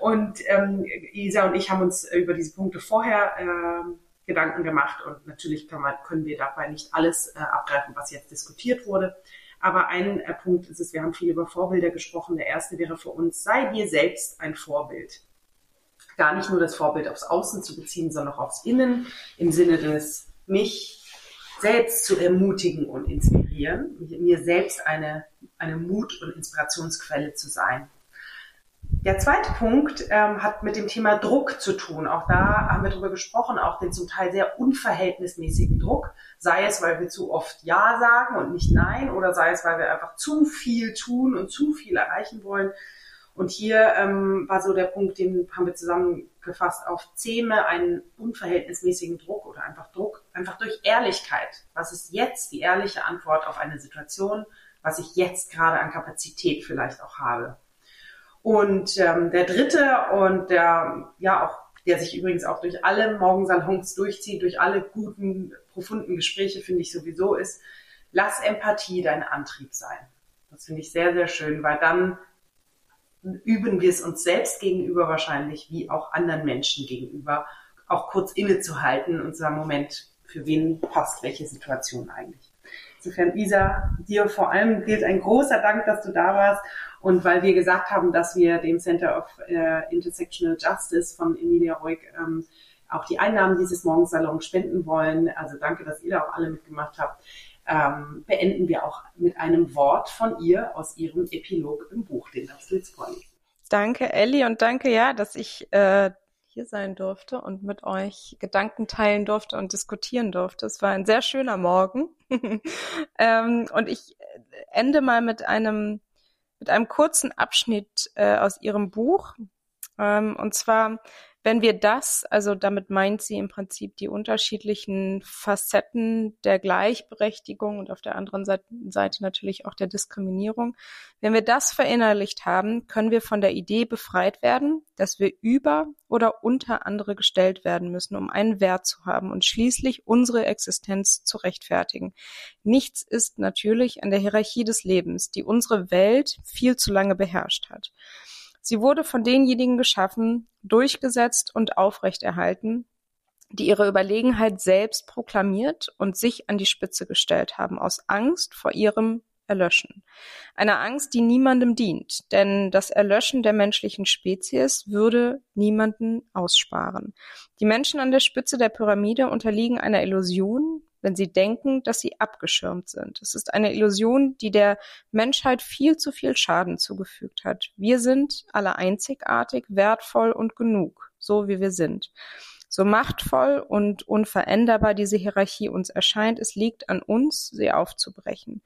und ähm, Isa und ich haben uns über diese Punkte vorher äh, Gedanken gemacht und natürlich kann man, können wir dabei nicht alles äh, abgreifen, was jetzt diskutiert wurde. Aber ein äh, Punkt ist es, wir haben viel über Vorbilder gesprochen. Der erste wäre für uns, sei dir selbst ein Vorbild gar nicht nur das Vorbild aufs Außen zu beziehen, sondern auch aufs Innen im Sinne des mich selbst zu ermutigen und inspirieren, mir selbst eine, eine Mut- und Inspirationsquelle zu sein. Der zweite Punkt ähm, hat mit dem Thema Druck zu tun. Auch da haben wir darüber gesprochen, auch den zum Teil sehr unverhältnismäßigen Druck. Sei es, weil wir zu oft Ja sagen und nicht Nein, oder sei es, weil wir einfach zu viel tun und zu viel erreichen wollen. Und hier ähm, war so der Punkt, den haben wir zusammengefasst auf Zähme einen unverhältnismäßigen Druck oder einfach Druck, einfach durch Ehrlichkeit. Was ist jetzt die ehrliche Antwort auf eine Situation, was ich jetzt gerade an Kapazität vielleicht auch habe? Und ähm, der dritte und der ja auch, der sich übrigens auch durch alle Morgensalons durchzieht, durch alle guten, profunden Gespräche, finde ich sowieso, ist, lass Empathie dein Antrieb sein. Das finde ich sehr, sehr schön, weil dann üben wir es uns selbst gegenüber wahrscheinlich, wie auch anderen Menschen gegenüber, auch kurz innezuhalten und zu sagen, Moment, für wen passt welche Situation eigentlich? Insofern, Isa, dir vor allem gilt ein großer Dank, dass du da warst. Und weil wir gesagt haben, dass wir dem Center of äh, Intersectional Justice von Emilia Ruig ähm, auch die Einnahmen dieses Morgensalons spenden wollen. Also danke, dass ihr da auch alle mitgemacht habt ähm, beenden wir auch mit einem Wort von ihr aus ihrem Epilog im Buch. Den darfst du jetzt vorlesen. Danke, Elli, und danke, ja, dass ich äh, hier sein durfte und mit euch Gedanken teilen durfte und diskutieren durfte. Es war ein sehr schöner Morgen. ähm, und ich ende mal mit einem, mit einem kurzen Abschnitt äh, aus ihrem Buch. Ähm, und zwar wenn wir das, also damit meint sie im Prinzip die unterschiedlichen Facetten der Gleichberechtigung und auf der anderen Seite natürlich auch der Diskriminierung, wenn wir das verinnerlicht haben, können wir von der Idee befreit werden, dass wir über oder unter andere gestellt werden müssen, um einen Wert zu haben und schließlich unsere Existenz zu rechtfertigen. Nichts ist natürlich an der Hierarchie des Lebens, die unsere Welt viel zu lange beherrscht hat. Sie wurde von denjenigen geschaffen, durchgesetzt und aufrechterhalten, die ihre Überlegenheit selbst proklamiert und sich an die Spitze gestellt haben, aus Angst vor ihrem Erlöschen. Eine Angst, die niemandem dient, denn das Erlöschen der menschlichen Spezies würde niemanden aussparen. Die Menschen an der Spitze der Pyramide unterliegen einer Illusion, wenn sie denken, dass sie abgeschirmt sind. Es ist eine Illusion, die der Menschheit viel zu viel Schaden zugefügt hat. Wir sind alle einzigartig, wertvoll und genug, so wie wir sind. So machtvoll und unveränderbar diese Hierarchie uns erscheint, es liegt an uns, sie aufzubrechen.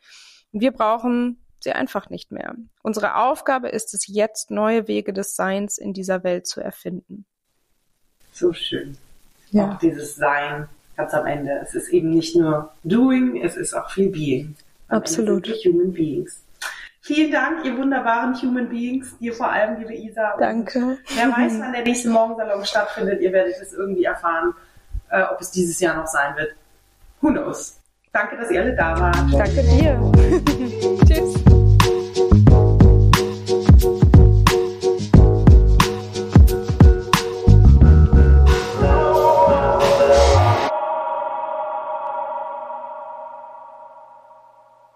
wir brauchen sie einfach nicht mehr. Unsere Aufgabe ist es jetzt, neue Wege des Seins in dieser Welt zu erfinden. So schön. Ja. Auch dieses Sein ganz am Ende. Es ist eben nicht nur Doing, es ist auch viel Being. Am Absolut. Human Beings. Vielen Dank, ihr wunderbaren Human Beings, dir vor allem, liebe Isa. Danke. Wer weiß, wann der nächste Morgensalon stattfindet. Ihr werdet es irgendwie erfahren, äh, ob es dieses Jahr noch sein wird. Who knows? Danke, dass ihr alle da wart. Danke dir. Tschüss.